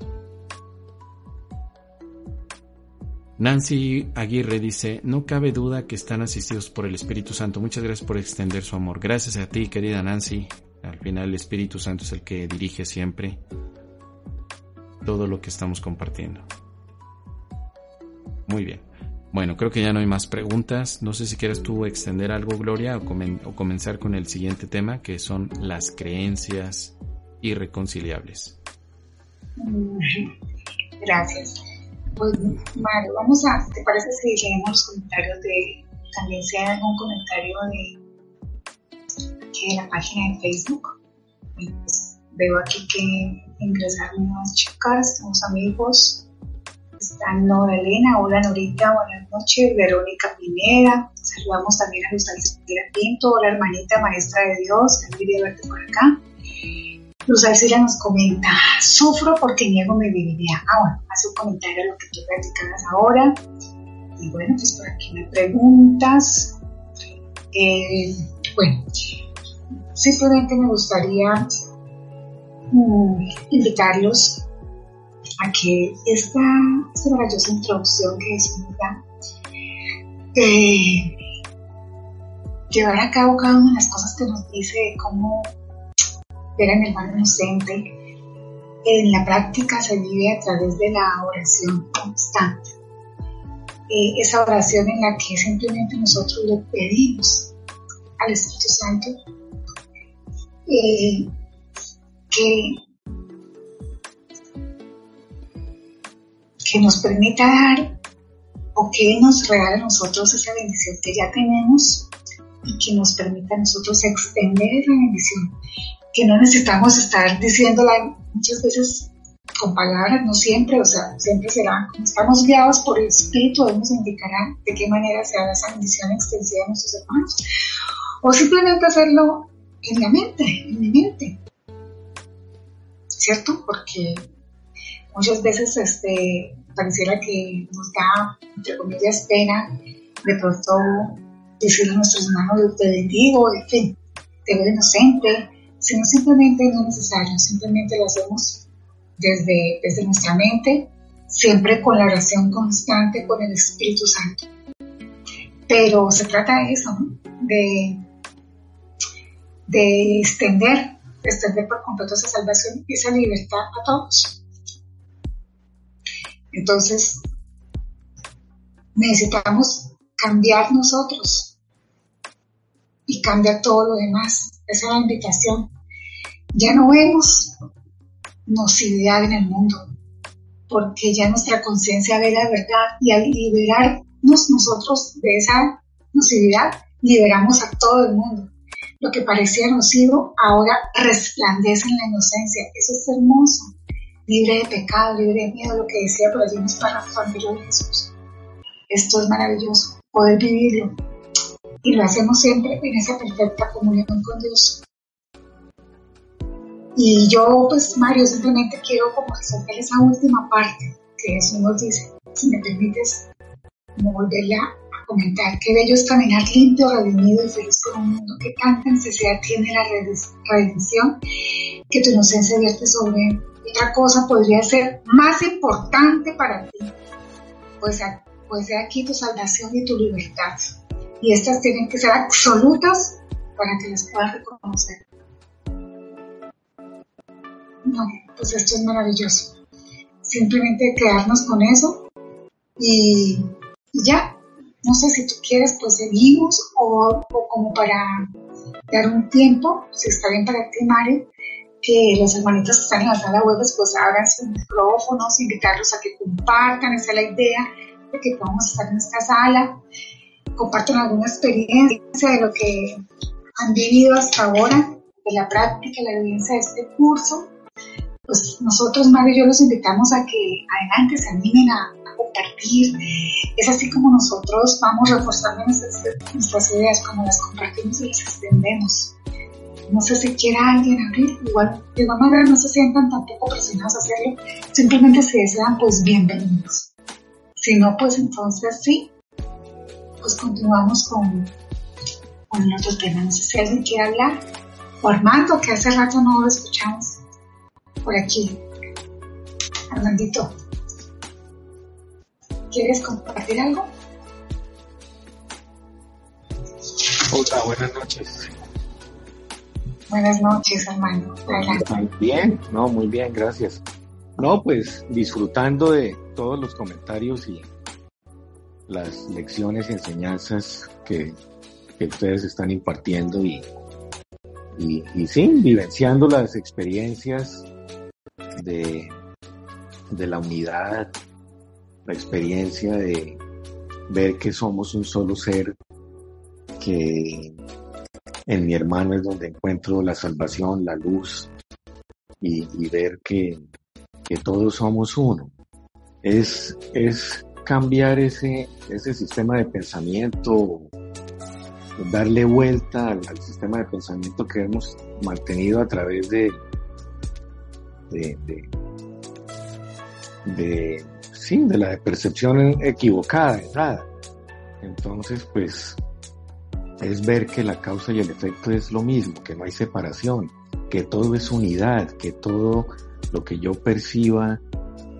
Nancy Aguirre dice, no cabe duda que están asistidos por el Espíritu Santo. Muchas gracias por extender su amor. Gracias a ti, querida Nancy. Al final el Espíritu Santo es el que dirige siempre todo lo que estamos compartiendo. Muy bien. Bueno, creo que ya no hay más preguntas. No sé si quieres tú extender algo, Gloria, o, comenzar con el siguiente tema, que son las creencias irreconciliables. Gracias. Pues, Mario, vamos a, ¿te parece si leemos comentarios de, también si hay algún comentario de, de la página de Facebook? Pues, veo aquí que ingresaron unas chicas, unos amigos. Están Nora Elena, hola Norita, buenas noches. Verónica Pineda, saludamos también a Luz Alcira Pinto, hola hermanita maestra de Dios, feliz de verte por acá. Luz Alcira nos comenta, sufro porque niego mi divinidad. Ah, bueno, hace un comentario a lo que tú practicabas ahora. Y bueno, pues por aquí me preguntas. Eh, bueno, simplemente me gustaría mm, invitarlos a que esta, maravillosa introducción que es una eh, llevar a cabo cada una de las cosas que nos dice cómo ver en el hermano inocente, en la práctica se vive a través de la oración constante. Eh, esa oración en la que simplemente nosotros le pedimos al Espíritu Santo eh, que, que nos permita dar o que nos regale a nosotros esa bendición que ya tenemos y que nos permita a nosotros extender esa bendición, que no necesitamos estar diciéndola muchas veces con palabras, no siempre, o sea, siempre será, como estamos guiados por el Espíritu, Él nos indicará de qué manera se haga esa bendición extensiva a nuestros hermanos, o simplemente hacerlo en la mente, en mi mente, ¿cierto? Porque muchas veces este, pareciera que nos da, entre comillas, pena de pronto decirle a nuestros hermanos, te bendigo, en fin, te veo inocente, sino simplemente no es necesario, simplemente lo hacemos desde, desde nuestra mente, siempre con la oración constante con el Espíritu Santo. Pero se trata de eso, de, de extender, extender por completo esa salvación y esa libertad a todos. Entonces, necesitamos cambiar nosotros y cambiar todo lo demás. Esa es la invitación. Ya no vemos nocividad en el mundo, porque ya nuestra conciencia ve la verdad y al liberarnos nosotros de esa nocividad, liberamos a todo el mundo. Lo que parecía nocivo ahora resplandece en la inocencia. Eso es hermoso libre de pecado, libre de miedo, lo que decía por allí en los párrafos de Jesús. Esto es maravilloso, poder vivirlo. Y lo hacemos siempre en esa perfecta comunión con Dios. Y yo, pues, Mario, simplemente quiero como resaltar esa última parte que Jesús nos dice. Si me permites, como volverla a comentar. Qué bello es caminar limpio, redimido y feliz por un mundo que tanta necesidad tiene la redención que tu inocencia vierte sobre él otra cosa podría ser más importante para ti. Pues, pues aquí tu salvación y tu libertad. Y estas tienen que ser absolutas para que las puedas reconocer. No, pues esto es maravilloso. Simplemente quedarnos con eso y, ya. No sé si tú quieres, pues seguimos o, como para dar un tiempo, si está bien para ti, Mario, que los hermanitos que están en la sala web pues abran sus micrófonos, invitarlos a que compartan, esa es la idea de que podamos estar en esta sala, compartan alguna experiencia de lo que han vivido hasta ahora, de la práctica, la evidencia de este curso. Pues nosotros, Mario y yo, los invitamos a que adelante se animen a, compartir. Es así como nosotros vamos reforzando nuestras, nuestras ideas, como las compartimos y las extendemos no sé si quiera alguien abrir, igual de igual manera no se sientan tampoco presionados a hacerlo, simplemente si desean, pues bienvenidos. Si no, pues entonces sí, pues continuamos con, con otro tema. No sé si alguien quiere hablar, o Armando, que hace rato no lo escuchamos por aquí. Armandito, ¿quieres compartir algo? Hola, buenas noches. Buenas noches, hermano. Bien, no, muy bien, gracias. No, pues disfrutando de todos los comentarios y las lecciones y enseñanzas que, ustedes están impartiendo y, y, y, sí, vivenciando las experiencias de, de la unidad, la experiencia de ver que somos un solo ser que en mi hermano es donde encuentro la salvación, la luz y, ver que, todos somos uno. Es, es cambiar ese, ese sistema de pensamiento, darle vuelta al, sistema de pensamiento que hemos mantenido a través de, de, de, sí, de la percepción equivocada, errada. Entonces, pues, es ver que la causa y el efecto es lo mismo, que no hay separación, que todo es unidad, que todo lo que yo perciba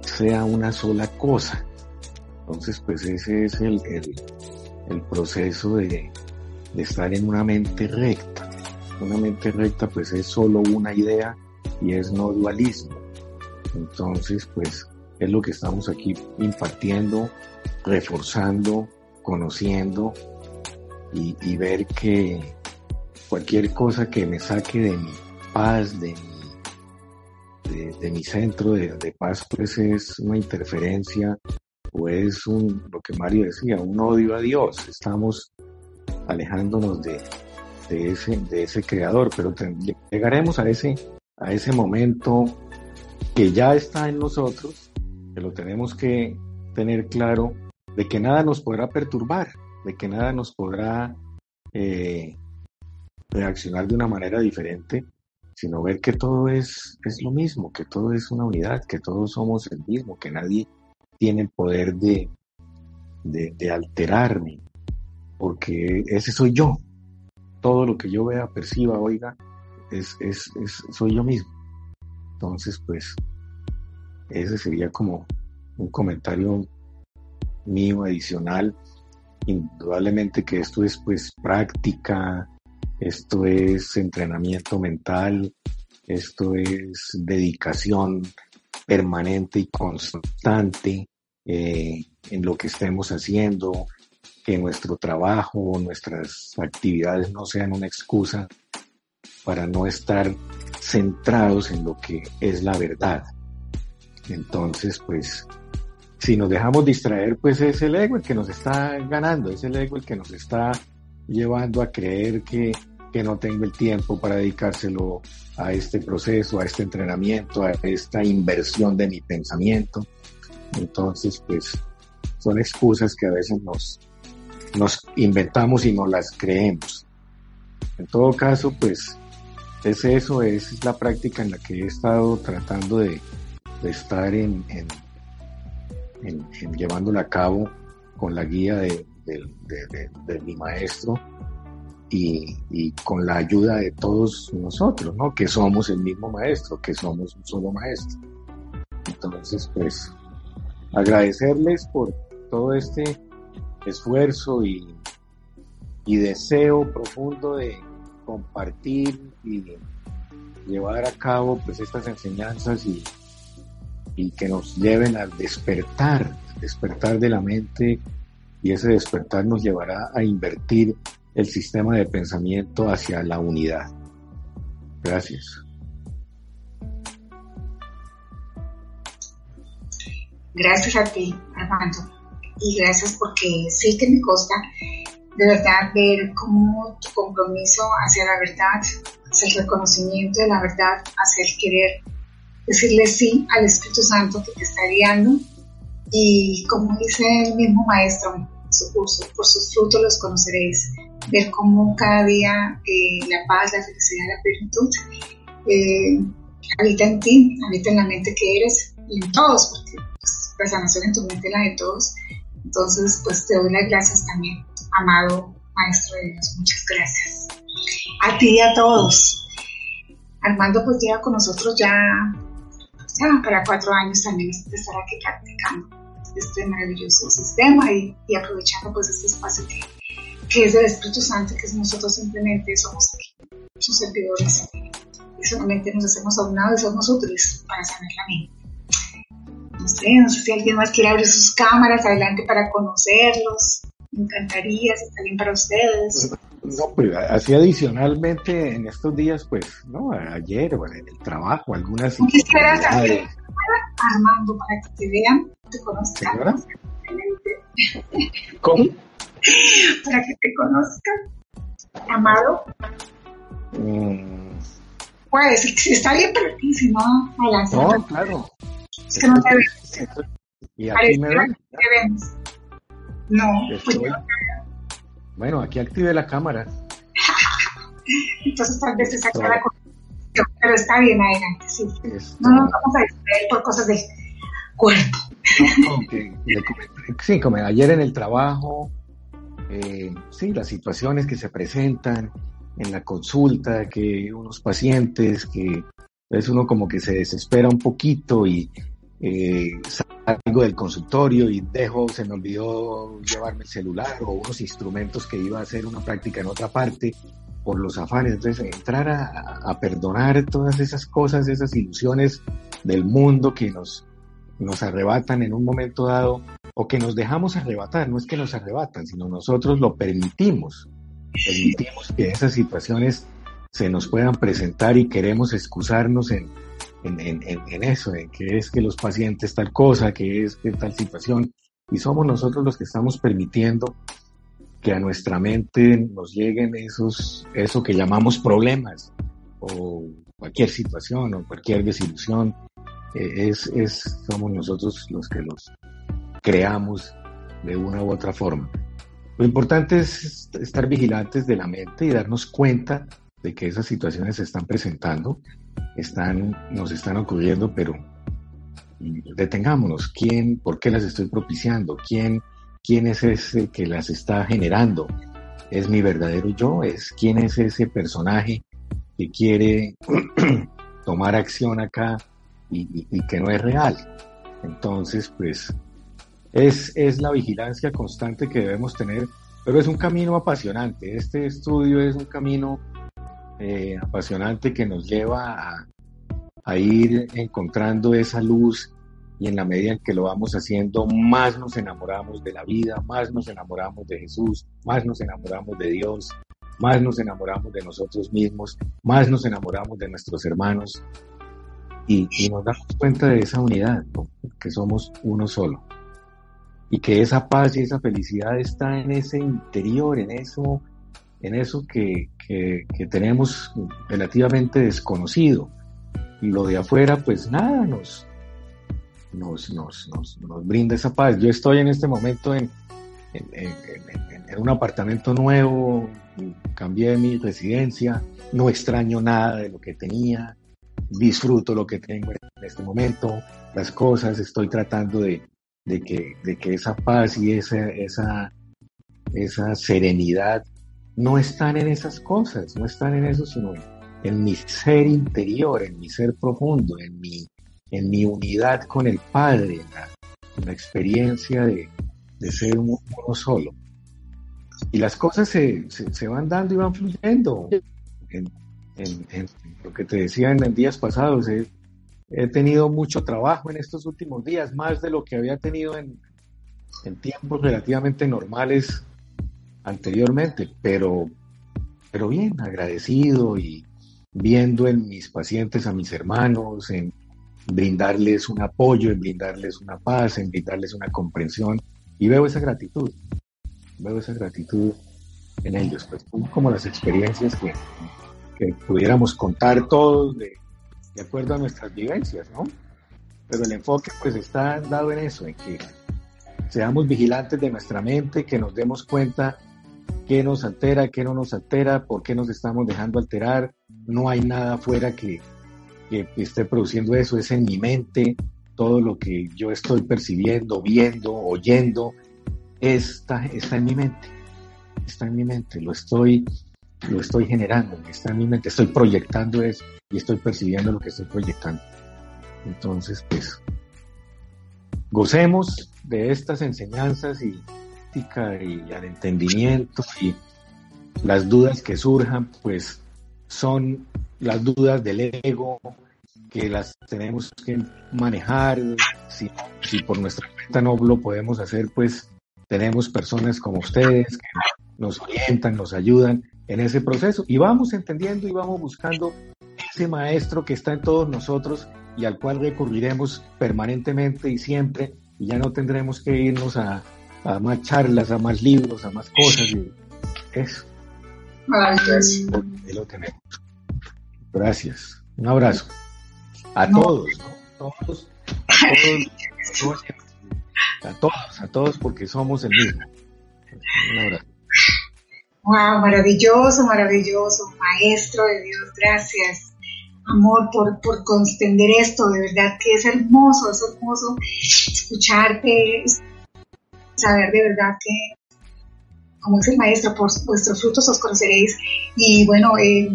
sea una sola cosa. Entonces, pues ese es el, el, proceso de, de estar en una mente recta. Una mente recta pues es solo una idea y es no dualismo. Entonces, pues es lo que estamos aquí impartiendo, reforzando, conociendo y, ver que cualquier cosa que me saque de mi paz, de mi, de, mi centro de, paz, pues es una interferencia o es un, lo que Mario decía, un odio a Dios. Estamos alejándonos de, de ese, de ese creador, pero llegaremos a ese, a ese momento que ya está en nosotros, que lo tenemos que tener claro, de que nada nos podrá perturbar, de que nada nos podrá eh, reaccionar de una manera diferente, sino ver que todo es, es lo mismo, que todo es una unidad, que todos somos el mismo, que nadie tiene poder de, de, alterarme, porque ese soy yo. Todo lo que yo vea, perciba, oiga, es, es, es, soy yo mismo. Entonces, pues, ese sería como un comentario mío adicional indudablemente que esto es pues práctica, esto es entrenamiento mental, esto es dedicación permanente y constante eh, en lo que estemos haciendo, que nuestro trabajo, nuestras actividades no sean una excusa para no estar centrados en lo que es la verdad. Entonces, pues si nos dejamos distraer, pues es el ego el que nos está ganando, es el ego el que nos está llevando a creer que, que no tengo el tiempo para dedicárselo a este proceso, a este entrenamiento, a esta inversión de mi pensamiento. Entonces, pues son excusas que a veces nos, nos inventamos y no las creemos. En todo caso, pues es eso, es la práctica en la que he estado tratando de, de estar en, en en, llevándola a cabo con la guía de, mi maestro y, con la ayuda de todos nosotros, ¿no? Que somos el mismo maestro, que somos un solo maestro. Entonces, pues, agradecerles por todo este esfuerzo y, y deseo profundo de compartir y llevar a cabo pues estas enseñanzas y, y que nos lleven al despertar, despertar de la mente y ese despertar nos llevará a invertir el sistema de pensamiento hacia la unidad. Gracias. Gracias a ti, Armando. Y gracias porque sí que me consta de verdad ver cómo tu compromiso hacia la verdad, hacia el reconocimiento de la verdad, hacia el querer decirle sí al Espíritu Santo que te está guiando. Y como dice el mismo maestro en su curso, por sus frutos los conoceréis, ver cómo cada día eh, la paz, la felicidad, la plenitud eh, habita en ti, habita en la mente que eres y en todos, porque la sanación en tu mente es la de todos. Entonces, pues te doy las gracias también, amado Maestro de Dios. Muchas gracias. A ti y a todos. Armando pues lleva con nosotros ya para cuatro años también estar aquí practicando este maravilloso sistema y, aprovechando pues este espacio que, es del Espíritu Santo, que es nosotros simplemente somos aquí, sus servidores y solamente nos hacemos a un lado y somos útiles para saber la mente. No sé, no sé si alguien más quiere abrir sus cámaras adelante para conocerlos. Me encantaría, si está bien para ustedes. No, pues así adicionalmente en estos días, pues, ¿no? Ayer o en el trabajo, algunas. Quisiera saber, Armando, para que te vean, te conozcan. ¿Cómo? para que te conozcan. Amado. Mm. Pues, si está bien para ti, si no, a No, claro. Es que no te veo. ¿Y aquí me ven? No, pues. Bueno, aquí active la cámara. Entonces tal vez esa cara mucho, pero está bien adelante, sí. No nos vamos a distraer por cosas de cuerpo. sí, como ayer en el trabajo, eh, sí, las situaciones que se presentan en la consulta, que unos pacientes, que es uno como que se desespera un poquito y eh, salgo del consultorio y dejo, se me olvidó llevarme el celular o unos instrumentos que iba a hacer una práctica en otra parte por los afanes. Entonces, entrar a, perdonar todas esas cosas, esas ilusiones del mundo que nos, nos arrebatan en un momento dado o que nos dejamos arrebatar, no es que nos arrebatan, sino nosotros lo permitimos. Permitimos que esas situaciones se nos puedan presentar y queremos excusarnos en, en, en, en, eso, en que es que los pacientes tal cosa, que es que tal situación, y somos nosotros los que estamos permitiendo que a nuestra mente nos lleguen esos, eso que llamamos problemas, o cualquier situación, o cualquier desilusión, eh, es, es, somos nosotros los que los creamos de una u otra forma. Lo importante es estar vigilantes de la mente y darnos cuenta de que esas situaciones se están presentando están, nos están ocurriendo, pero detengámonos. ¿Quién, por qué las estoy propiciando? ¿Quién, quién es ese que las está generando? ¿Es mi verdadero yo? ¿Es quién es ese personaje que quiere tomar acción acá y, que no es real? Entonces, pues, es, es la vigilancia constante que debemos tener, pero es un camino apasionante. Este estudio es un camino eh, apasionante que nos lleva a, ir encontrando esa luz y en la medida en que lo vamos haciendo, más nos enamoramos de la vida, más nos enamoramos de Jesús, más nos enamoramos de Dios, más nos enamoramos de nosotros mismos, más nos enamoramos de nuestros hermanos y, nos damos cuenta de esa unidad, que somos uno solo. Y que esa paz y esa felicidad está en ese interior, en eso en eso que, tenemos relativamente desconocido. Y lo de afuera, pues nada, nos, nos, nos, nos, brinda esa paz. Yo estoy en este momento en, en, un apartamento nuevo, cambié mi residencia, no extraño nada de lo que tenía, disfruto lo que tengo en este momento, las cosas, estoy tratando de, de, que, de que esa paz y esa, esa, esa serenidad no están en esas cosas, no están en eso, sino en mi ser interior, en mi ser profundo, en mi, en mi unidad con el Padre, en la, experiencia de, ser uno, solo. Y las cosas se, se, van dando y van fluyendo. En, lo que te decía en, días pasados, he, tenido mucho trabajo en estos últimos días, más de lo que había tenido en, en tiempos relativamente normales anteriormente, pero, pero bien, agradecido y viendo en mis pacientes a mis hermanos, en brindarles un apoyo, en brindarles una paz, en brindarles una comprensión, y veo esa gratitud, veo esa gratitud en ellos, pues como las experiencias que, que pudiéramos contar todos de, de acuerdo a nuestras vivencias, ¿no? Pero el enfoque pues está dado en eso, en que seamos vigilantes de nuestra mente, que nos demos cuenta qué nos altera, qué no nos altera, por qué nos estamos dejando alterar. No hay nada afuera que, esté produciendo eso, es en mi mente. Todo lo que yo estoy percibiendo, viendo, oyendo, está, está en mi mente. Está en mi mente, lo estoy, lo estoy generando, está en mi mente, estoy proyectando eso y estoy percibiendo lo que estoy proyectando. Entonces, pues, gocemos de estas enseñanzas y y al entendimiento y las dudas que surjan, pues son las dudas del ego que las tenemos que manejar. Si, si por nuestra cuenta no lo podemos hacer, pues tenemos personas como ustedes que nos orientan, nos ayudan en ese proceso y vamos entendiendo y vamos buscando ese maestro que está en todos nosotros y al cual recurriremos permanentemente y siempre y ya no tendremos que irnos a, a más charlas, a más libros, a más cosas. Y eso. Maravilloso. lo tenemos. Gracias. Un abrazo. A todos, ¿no? todos, a todos, a todos, a todos, porque somos el mismo. Un abrazo. Wow, maravilloso, maravilloso, maestro de Dios, gracias. amor, por, por constender esto, de verdad que es hermoso, es hermoso escucharte, saber de verdad que, como dice el maestro, por vuestros frutos os conoceréis. Y bueno, eh,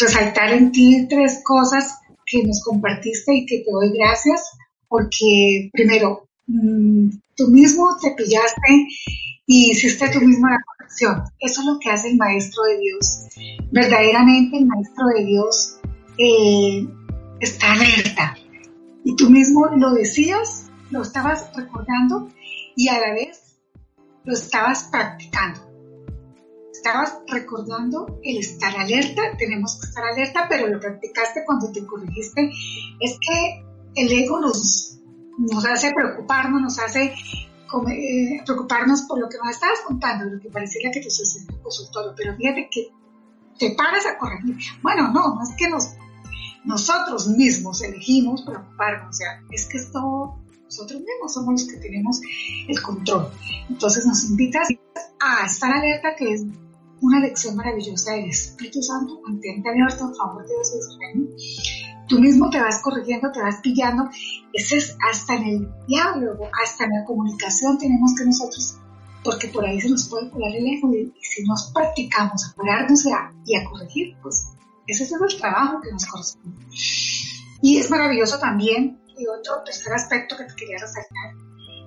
resaltar en ti tres cosas que nos compartiste y que te doy gracias, porque primero, mm, tú mismo te pillaste y hiciste tú mismo la corrección. Eso es lo que hace el Maestro de Dios. Verdaderamente el Maestro de Dios eh, está alerta. Y tú mismo lo decías, lo estabas recordando y a la vez lo estabas practicando. Estabas recordando el estar alerta, tenemos que estar alerta, pero lo practicaste cuando te corregiste. Es que el ego nos, nos hace preocuparnos, nos hace eh, preocuparnos por lo que nos estabas contando, lo que pareciera que te sucede en consultorio, pero fíjate que te paras a corregir. Bueno, no, no es que nos, nosotros mismos elegimos preocuparnos, o sea, es que esto nosotros mismos somos los que tenemos el control. Entonces nos invitas a estar alerta que es una lección maravillosa del Espíritu Santo, mantente abierto a favor de Dios Tú mismo te vas corrigiendo, te vas pillando. Ese es hasta en el diálogo, hasta en la comunicación tenemos que nosotros, porque por ahí se nos puede colar el ego y, si nos practicamos a pararnos y a, y a corregir, pues ese es el trabajo que nos corresponde. Y es maravilloso también y otro tercer aspecto que te quería resaltar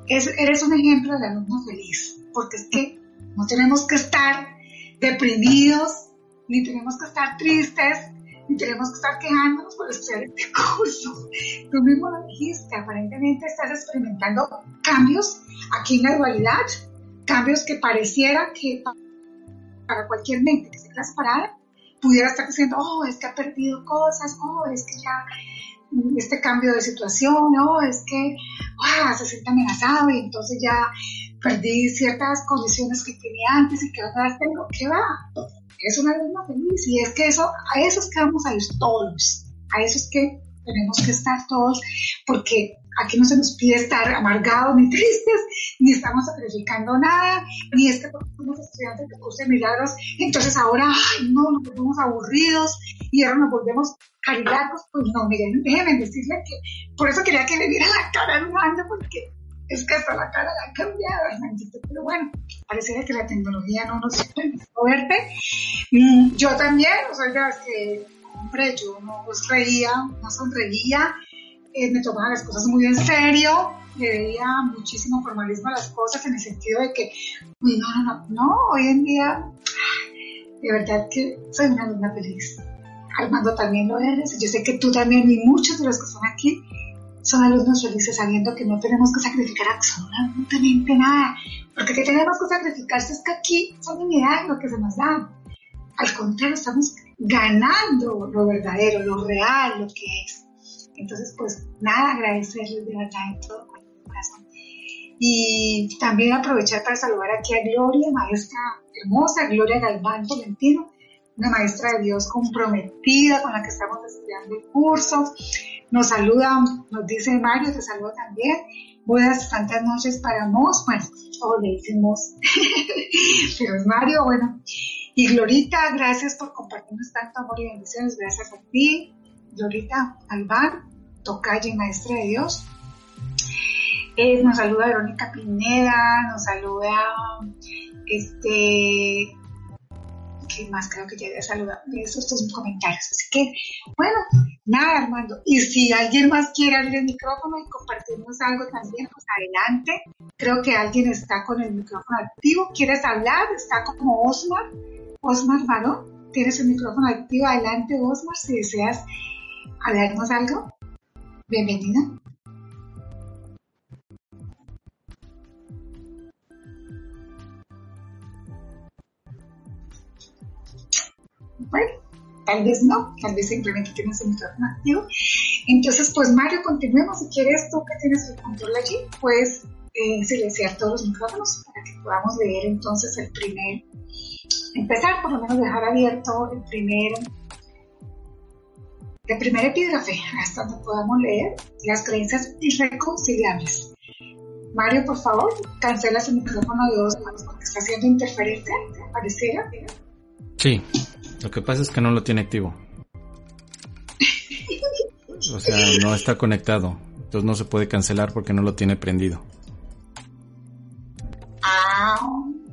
es, eres un ejemplo de alumno feliz, porque es que no tenemos que estar deprimidos, ni tenemos que estar tristes, ni tenemos que estar quejándonos por estudiar este curso. Tú mismo lo dijiste, aparentemente estás experimentando cambios aquí en la dualidad, cambios que pareciera que para cualquier mente que se parada pudiera estar diciendo, oh, es que ha perdido cosas, oh, es que ya este cambio de situación, ¿no? Es que ah, se siente amenazado y entonces ya perdí ciertas condiciones que tenía antes y que ahora tengo. ¿Qué va? Es una alma feliz y es que eso, a eso es que vamos a ir todos, a eso es que tenemos que estar todos, porque aquí no se nos pide estar amargados ni tristes, ni estamos sacrificando nada, ni es que somos estudiantes de curso de milagros, entonces ahora, ay, no, nos volvemos aburridos y ahora nos volvemos carilados, pues no, miren, déjenme decirle que por eso quería que le viera la cara mando, porque es que hasta la cara la ha cambiado, pero bueno, pareciera que la tecnología no nos permite verte. Mm, yo también, o sea, ya que, hombre, yo no reía, no sonreía, eh, me tomaba las cosas muy en serio, le veía muchísimo formalismo a las cosas en el sentido de que, uy, no, no, no, hoy en día, de verdad que soy una alumna feliz. Armando también lo eres, yo sé que tú también y muchos de los que están aquí son alumnos felices sabiendo que no tenemos que sacrificar absolutamente nada, porque que tenemos que sacrificar es que aquí son unidades lo que se nos da. Al contrario, estamos ganando lo verdadero, lo real, lo que es. Entonces, pues nada, agradecerles de verdad en todo corazón. Y también aprovechar para saludar aquí a Gloria, maestra hermosa, Gloria Galván Tolentino, una maestra de Dios comprometida con la que estamos estudiando el curso. Nos saluda, nos dice Mario, te saludo también. Buenas tantas noches para vos. Bueno, o le decimos, pero es Mario, bueno. Y Glorita, gracias por compartirnos tanto amor y bendiciones. Gracias a ti, Glorita Albán, tocaya y maestra de Dios. Eh, nos saluda Verónica Pineda, nos saluda este que más creo que ya había saludado estos dos comentarios. Así que, bueno, nada, Armando. Y si alguien más quiere abrir el micrófono y compartirnos algo también, pues adelante. Creo que alguien está con el micrófono activo. ¿Quieres hablar? Está como Osmar. Osmar Varón, tienes el micrófono activo. Adelante, Osmar, si deseas hablarnos algo. Bienvenida. Bueno, tal vez no, tal vez simplemente tienes el micrófono activo. Entonces, pues Mario, continuemos. Si quieres tú que tienes el control allí, puedes eh, silenciar todos los micrófonos para que podamos leer entonces el primer, empezar por lo menos dejar abierto el primer, el primer epígrafe, hasta donde podamos leer las creencias irreconciliables. Mario, por favor, cancela su micrófono de dos manos porque está haciendo interferencia, pareciera. Sí. Lo que pasa es que no lo tiene activo. O sea, no está conectado. Entonces no se puede cancelar porque no lo tiene prendido. Ah,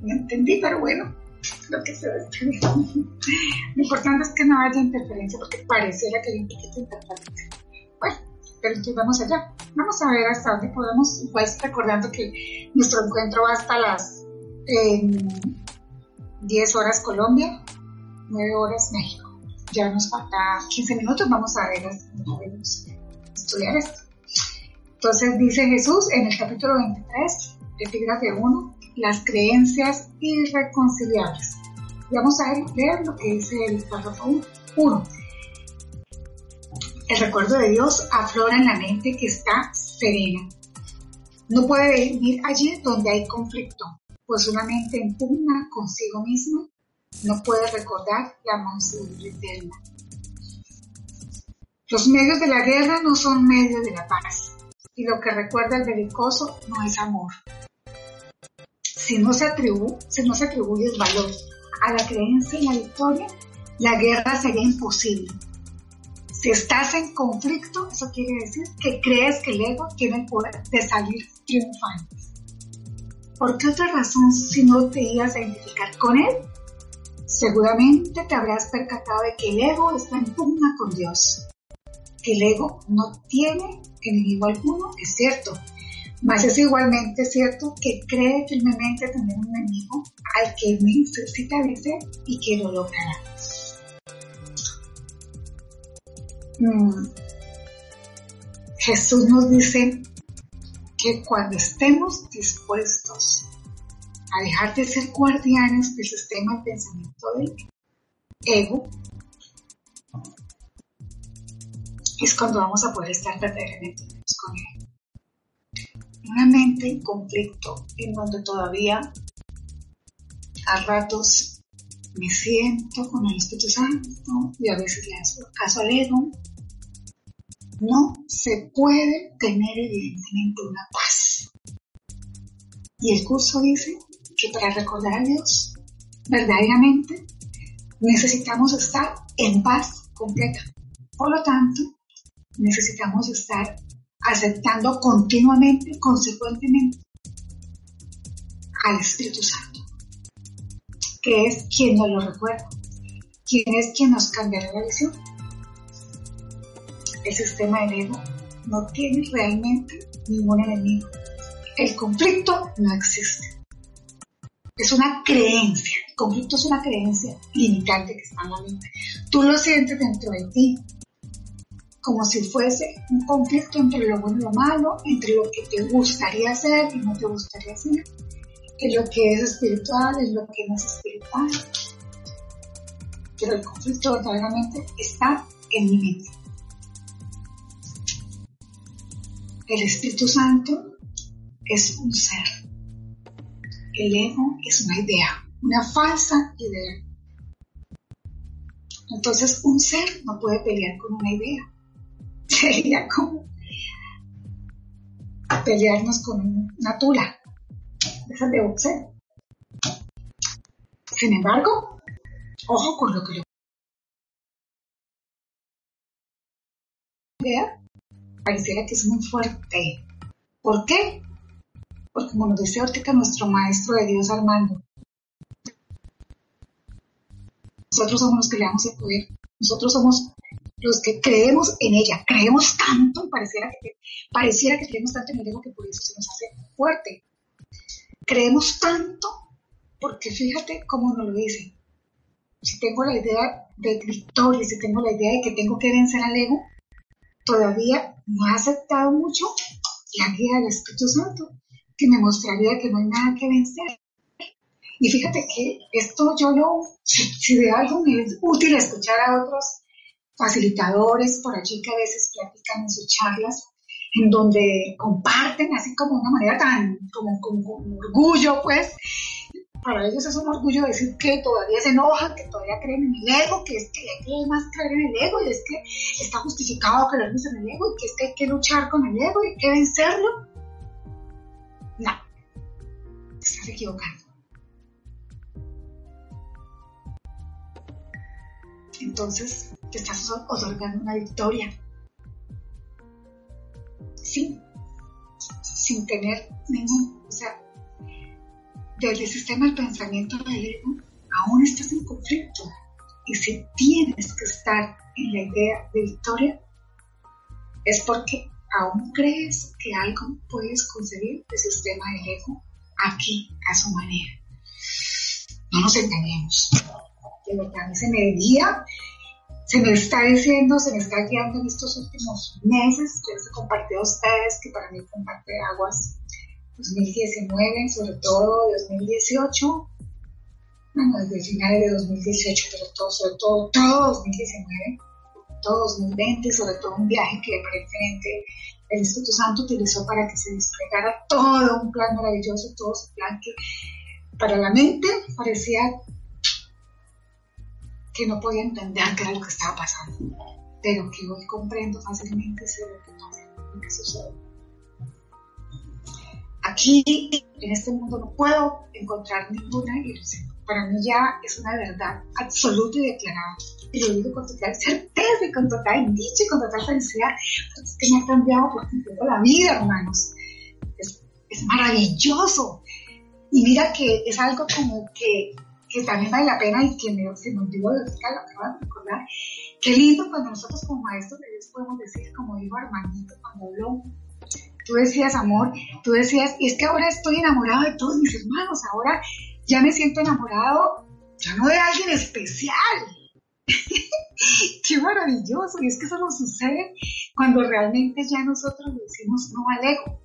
no entendí, pero bueno, lo que se ve Lo importante es que no haya interferencia porque pareciera que hay un poquito de interferencia. Bueno, pero entonces vamos allá. Vamos a ver hasta dónde podemos, pues recordando que nuestro encuentro va hasta las 10 horas Colombia, 9 horas México. Ya nos falta 15 minutos, vamos a ver, podemos estudiar esto. Entonces dice Jesús en el capítulo 23, epígrafe 1, las creencias irreconciliables. vamos a leer lo que dice el párrafo 1. El recuerdo de Dios aflora en la mente que está serena. No puede venir allí donde hay conflicto, pues una mente en pugna consigo misma no puede recordar la mansedumbre eterna. Los medios de la guerra no son medios de la paz, y lo que recuerda el belicoso no es amor. Se, atribu si no se atribuye el valor a la creencia en la victoria, la guerra sería imposible. Si estás en conflicto, eso quiere decir que crees que el ego tiene el poder de salir triunfante. ¿Por qué otra razón si no te ibas a identificar con él? Seguramente te habrás percatado de que el ego está en pugna con Dios. Que el ego no tiene enemigo alguno, es cierto. Mas es igualmente cierto que cree firmemente tener un enemigo al que necesita vencer y que lo logrará. Mm. Jesús nos dice que cuando estemos dispuestos a dejar de ser guardianes del sistema de pensamiento del ego, es cuando vamos a poder estar verdaderamente con él. Una mente en conflicto en donde todavía a ratos me siento con el Espíritu Santo y a veces le hago caso al ego, no se puede tener evidentemente una paz. Y el curso dice que para recordar a Dios verdaderamente necesitamos estar en paz completa. Por lo tanto, necesitamos estar aceptando continuamente, consecuentemente al Espíritu Santo, que es quien nos lo recuerda, quien es quien nos cambiará la visión el sistema del ego no tiene realmente ningún enemigo. El conflicto no existe. Es una creencia. El conflicto es una creencia limitante que está en la mente. Tú lo sientes dentro de ti, como si fuese un conflicto entre lo bueno y lo malo, entre lo que te gustaría hacer y no te gustaría hacer, en lo que es espiritual, en lo que no es espiritual. Pero el conflicto verdaderamente está en mi mente. El Espíritu Santo es un ser. El ego es una idea, una falsa idea. Entonces un ser no puede pelear con una idea. Sería como pelearnos con una tula. De boxeo. Sin embargo, ojo con lo que le idea pareciera que es muy fuerte. ¿Por qué? Porque como nos dice ahorita nuestro maestro de Dios Armando, nosotros somos los que le damos el poder, nosotros somos los que creemos en ella, creemos tanto, pareciera que, pareciera que creemos tanto en el ego que por eso se nos hace fuerte. Creemos tanto porque fíjate cómo nos lo dice. Si tengo la idea de victoria, si tengo la idea de que tengo que vencer al ego, todavía no he aceptado mucho la guía del Espíritu Santo, que me mostraría que no hay nada que vencer. Y fíjate que esto yo lo, si, de algo me es útil escuchar a otros facilitadores por allí que a veces platican en sus charlas, en donde comparten así como una manera tan, como, como orgullo, pues, para ellos es un orgullo decir que todavía se enojan, que todavía creen en el ego, que es que hay que más creer en el ego y es que está justificado creernos en el ego y que es que hay que luchar con el ego y hay que vencerlo. No, estás equivocando. Entonces te estás otorgando una victoria. sin, sin tener ningún, o sea, del sistema del pensamiento del ego, aún estás en conflicto. Y si tienes que estar en la idea de victoria, es porque aún crees que algo puedes conseguir del sistema del ego aquí a su manera. No nos engañemos. De verdad, a mí se me está diciendo, se me está guiando en estos últimos meses. Yo les a ustedes que para mí comparte aguas 2019, sobre todo 2018, bueno, desde finales de 2018, pero todo, sobre todo, todo 2019, todo 2020, sobre todo un viaje que aparentemente el Espíritu Santo utilizó para que se desplegara todo un plan maravilloso, todo ese plan que para la mente parecía que no podía entender qué era lo que estaba pasando, pero que hoy comprendo fácilmente sé lo que pasa, lo que sucede. Aquí, en este mundo, no puedo encontrar ninguna ilusión. Para mí ya es una verdad absoluta y declarada. Y lo digo con total certeza y con total dicha y con total felicidad, es que me ha cambiado por completo la vida, hermanos. Es, es maravilloso. Y mira que es algo como que, que también vale la pena y que me, se me olvidó de acabo de recordar. Qué lindo cuando nosotros como maestros de Dios podemos decir, como dijo Armandito cuando habló, tú decías amor, tú decías, y es que ahora estoy enamorado de todos mis hermanos, ahora ya me siento enamorado, ya no de alguien especial. Qué maravilloso, y es que eso nos sucede cuando realmente ya nosotros decimos no al ego.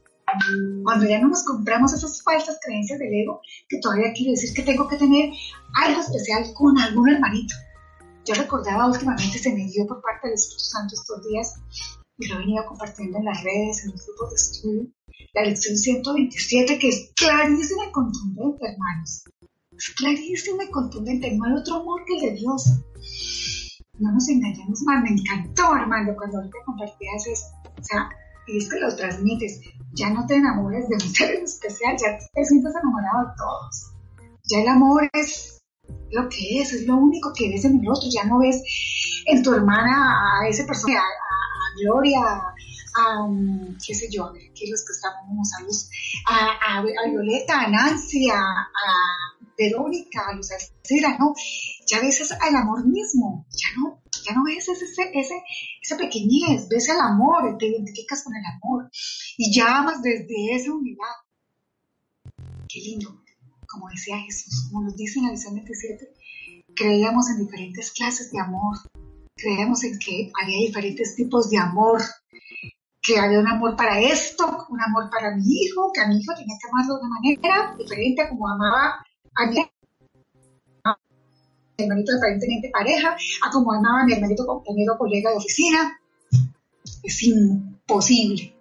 Cuando ya no nos compramos esas falsas creencias del ego, que todavía quiere decir que tengo que tener algo especial con algún hermanito. Yo recordaba últimamente, se me dio por parte del Espíritu Santo estos días, y lo he venido compartiendo en las redes, en los grupos de estudio, la lección 127, que es clarísima y contundente, hermanos. Es clarísima y contundente, no hay otro amor que el de Dios. No nos engañemos más, me encantó, Armando, cuando ahorita compartías eso. O sea, y es que lo transmites, ya no te enamores de un ser especial, ya te sientes enamorado de todos. Ya el amor es lo que es, es lo único que ves en el otro, ya no ves en tu hermana a ese personaje, Gloria, a, qué sé yo, aquí los que estamos a luz, a, a, Violeta, a Nancy, a, Verónica, a Luz Alcera, ¿no? Ya ves el amor mismo, ya no, ya no ves ese, ese, esa pequeñez, ves el amor, te identificas con el amor y ya amas desde esa unidad. Qué lindo, como decía Jesús, como nos dice en la lección 27, creíamos en diferentes clases de amor, creemos en que había diferentes tipos de amor, que había un amor para esto, un amor para mi hijo, que a mi hijo tenía que amarlo de una manera diferente como amaba a mi hermanito aparentemente pareja, a como amaba mi hermanito compañero colega de oficina. Es imposible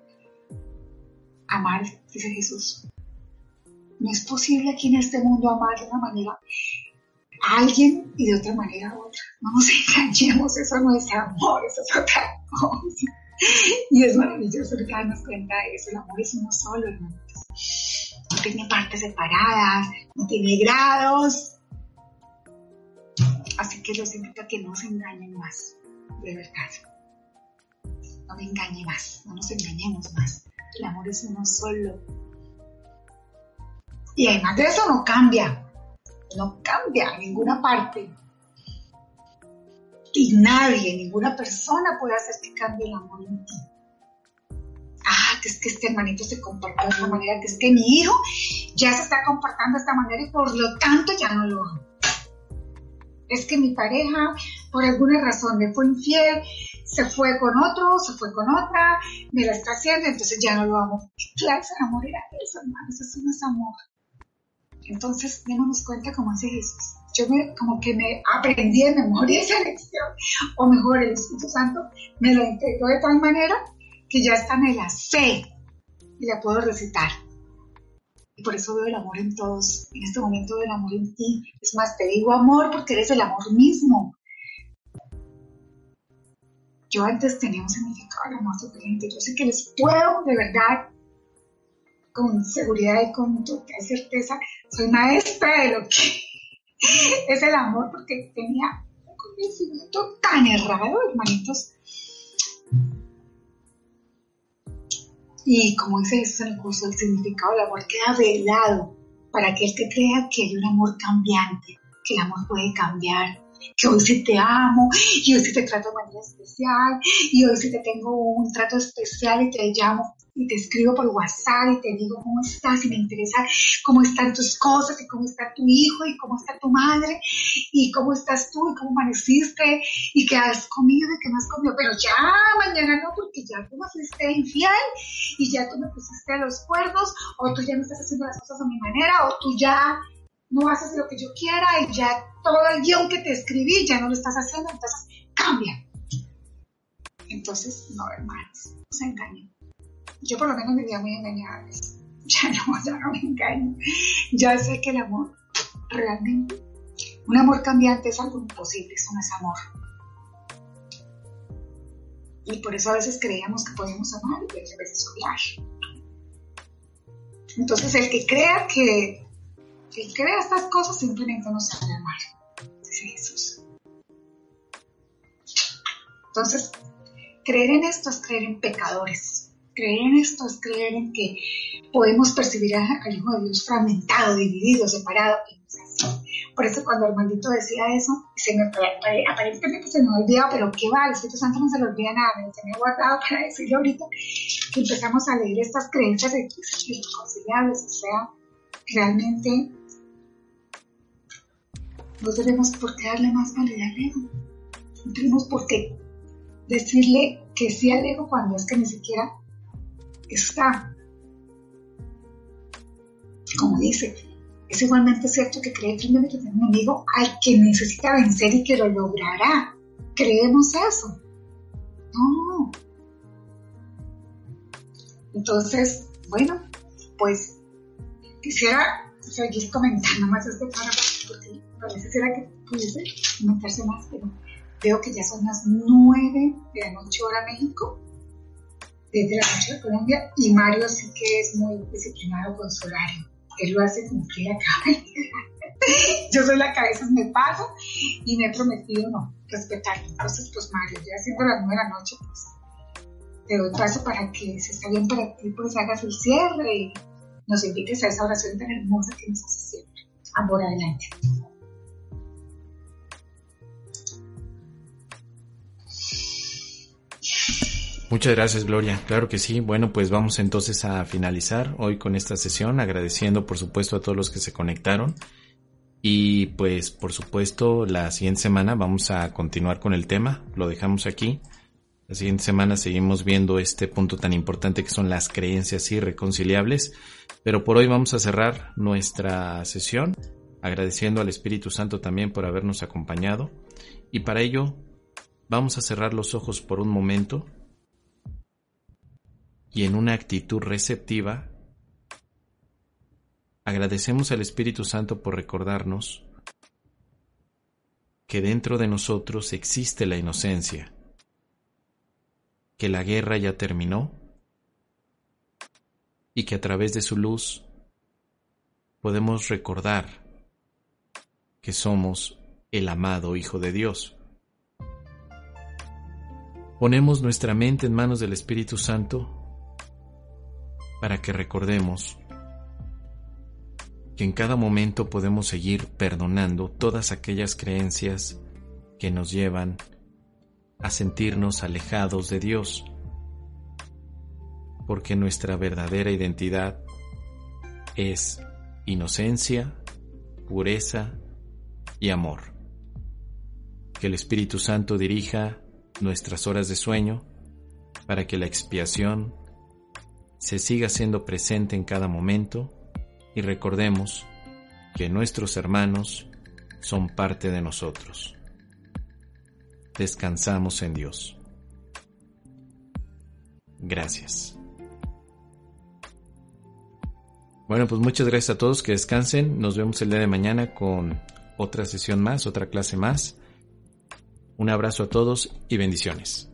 amar, dice Jesús. No es posible aquí en este mundo amar de una manera a alguien y de otra manera a otra. No nos engañemos, eso no es amor, eso es otra cosa. Y es maravilloso darnos cuenta de eso. El amor es uno solo, hermanos. No tiene partes separadas, no tiene grados. Así que los invito a que no se engañen más, de verdad. No me engañe más, no nos engañemos más. El amor es uno solo. Y además de eso no cambia no cambia en ninguna parte. Y nadie, ninguna persona puede hacer que cambie el amor en ti. Ah, que es que este hermanito se comportó de esta manera, que es que mi hijo ya se está comportando de esta manera y por lo tanto ya no lo amo. Es que mi pareja, por alguna razón, me fue infiel, se fue con otro, se fue con otra, me la está haciendo, entonces ya no lo amo. ¿Qué clase amor era eso, hermanos? Eso no es amor. Entonces, démonos cuenta como hace Jesús. Yo me, como que me aprendí de memoria esa lección, o mejor, el Espíritu Santo me la integró de tal manera que ya está en la sé y la puedo recitar. Y por eso veo el amor en todos. En este momento veo el amor en ti. Es más, te digo amor porque eres el amor mismo. Yo antes tenía un significado de amor diferente. Yo sé que les puedo de verdad con seguridad y con total certeza, soy maestra de lo que es el amor, porque tenía un conocimiento tan errado, hermanitos. Y como dice eso en el curso, el significado del amor queda velado para aquel que crea que hay un amor cambiante, que el amor puede cambiar, que hoy sí te amo, y hoy sí te trato de manera especial, y hoy sí te tengo un trato especial y te llamo y te escribo por WhatsApp y te digo cómo estás y me interesa cómo están tus cosas y cómo está tu hijo y cómo está tu madre y cómo estás tú y cómo amaneciste y qué has comido y qué no has comido, pero ya mañana no porque ya tú me fuiste infiel y ya tú me pusiste los cuernos o tú ya no estás haciendo las cosas a mi manera o tú ya no haces lo que yo quiera y ya todo el guion que te escribí ya no lo estás haciendo, entonces cambia. Entonces, no, hermanos, no se engañen. Yo por lo menos me vivía muy engañada Ya no, ya no me engaño. Ya sé que el amor, realmente, un amor cambiante es algo imposible, eso no es amor. Y por eso a veces creíamos que podíamos amar y a veces odiar. Entonces, el que crea que el que vea estas cosas simplemente no sabe amar, dice Jesús. Entonces, creer en esto es creer en pecadores. Creer en esto es creer en que podemos percibir al Hijo de Dios fragmentado, dividido, separado. Por eso cuando Armandito decía eso, me, aparentemente se me olvidaba, pero qué va, el Espíritu Santo no se le olvida nada, me ha guardado para decirlo ahorita, que empezamos a leer estas creencias irreconciliables, o sea, realmente no tenemos por qué darle más validad al ego. No tenemos por qué decirle que sí al ego cuando es que ni siquiera está. Como dice, es igualmente cierto que cree firmemente en un enemigo al que necesita vencer y que lo logrará. ¿Creemos eso? No. Entonces, bueno, pues quisiera seguir comentando más este párrafo porque pareciera que pudiese meterse más, pero veo que ya son las 9 de la noche hora México, desde la noche de Colombia, y Mario sí que es muy disciplinado con su horario. Él lo hace cumplir acá. Yo soy la cabeza, me paso y me he prometido no, respetarlo. Entonces, pues Mario, ya siendo las 9 de la noche, pues te doy paso para que, si está bien para ti, pues hagas el cierre y nos invites a esa oración tan hermosa que nos hace siempre. Amor, adelante. Muchas gracias, Gloria. Claro que sí. Bueno, pues vamos entonces a finalizar hoy con esta sesión, agradeciendo por supuesto a todos los que se conectaron. Y pues por supuesto la siguiente semana vamos a continuar con el tema, lo dejamos aquí. La siguiente semana seguimos viendo este punto tan importante que son las creencias irreconciliables, pero por hoy vamos a cerrar nuestra sesión agradeciendo al Espíritu Santo también por habernos acompañado y para ello vamos a cerrar los ojos por un momento y en una actitud receptiva, agradecemos al Espíritu Santo por recordarnos que dentro de nosotros existe la inocencia, que la guerra ya terminó y que a través de su luz podemos recordar que somos el amado Hijo de Dios. Ponemos nuestra mente en manos del Espíritu Santo para que recordemos que en cada momento podemos seguir perdonando todas aquellas creencias que nos llevan a sentirnos alejados de Dios, porque nuestra verdadera identidad es inocencia, pureza y amor. Que el Espíritu Santo dirija nuestras horas de sueño para que la expiación se siga siendo presente en cada momento y recordemos que nuestros hermanos son parte de nosotros. Descansamos en Dios. Gracias. Bueno, pues muchas gracias a todos, que descansen. Nos vemos el día de mañana con otra sesión más, otra clase más. Un abrazo a todos y bendiciones.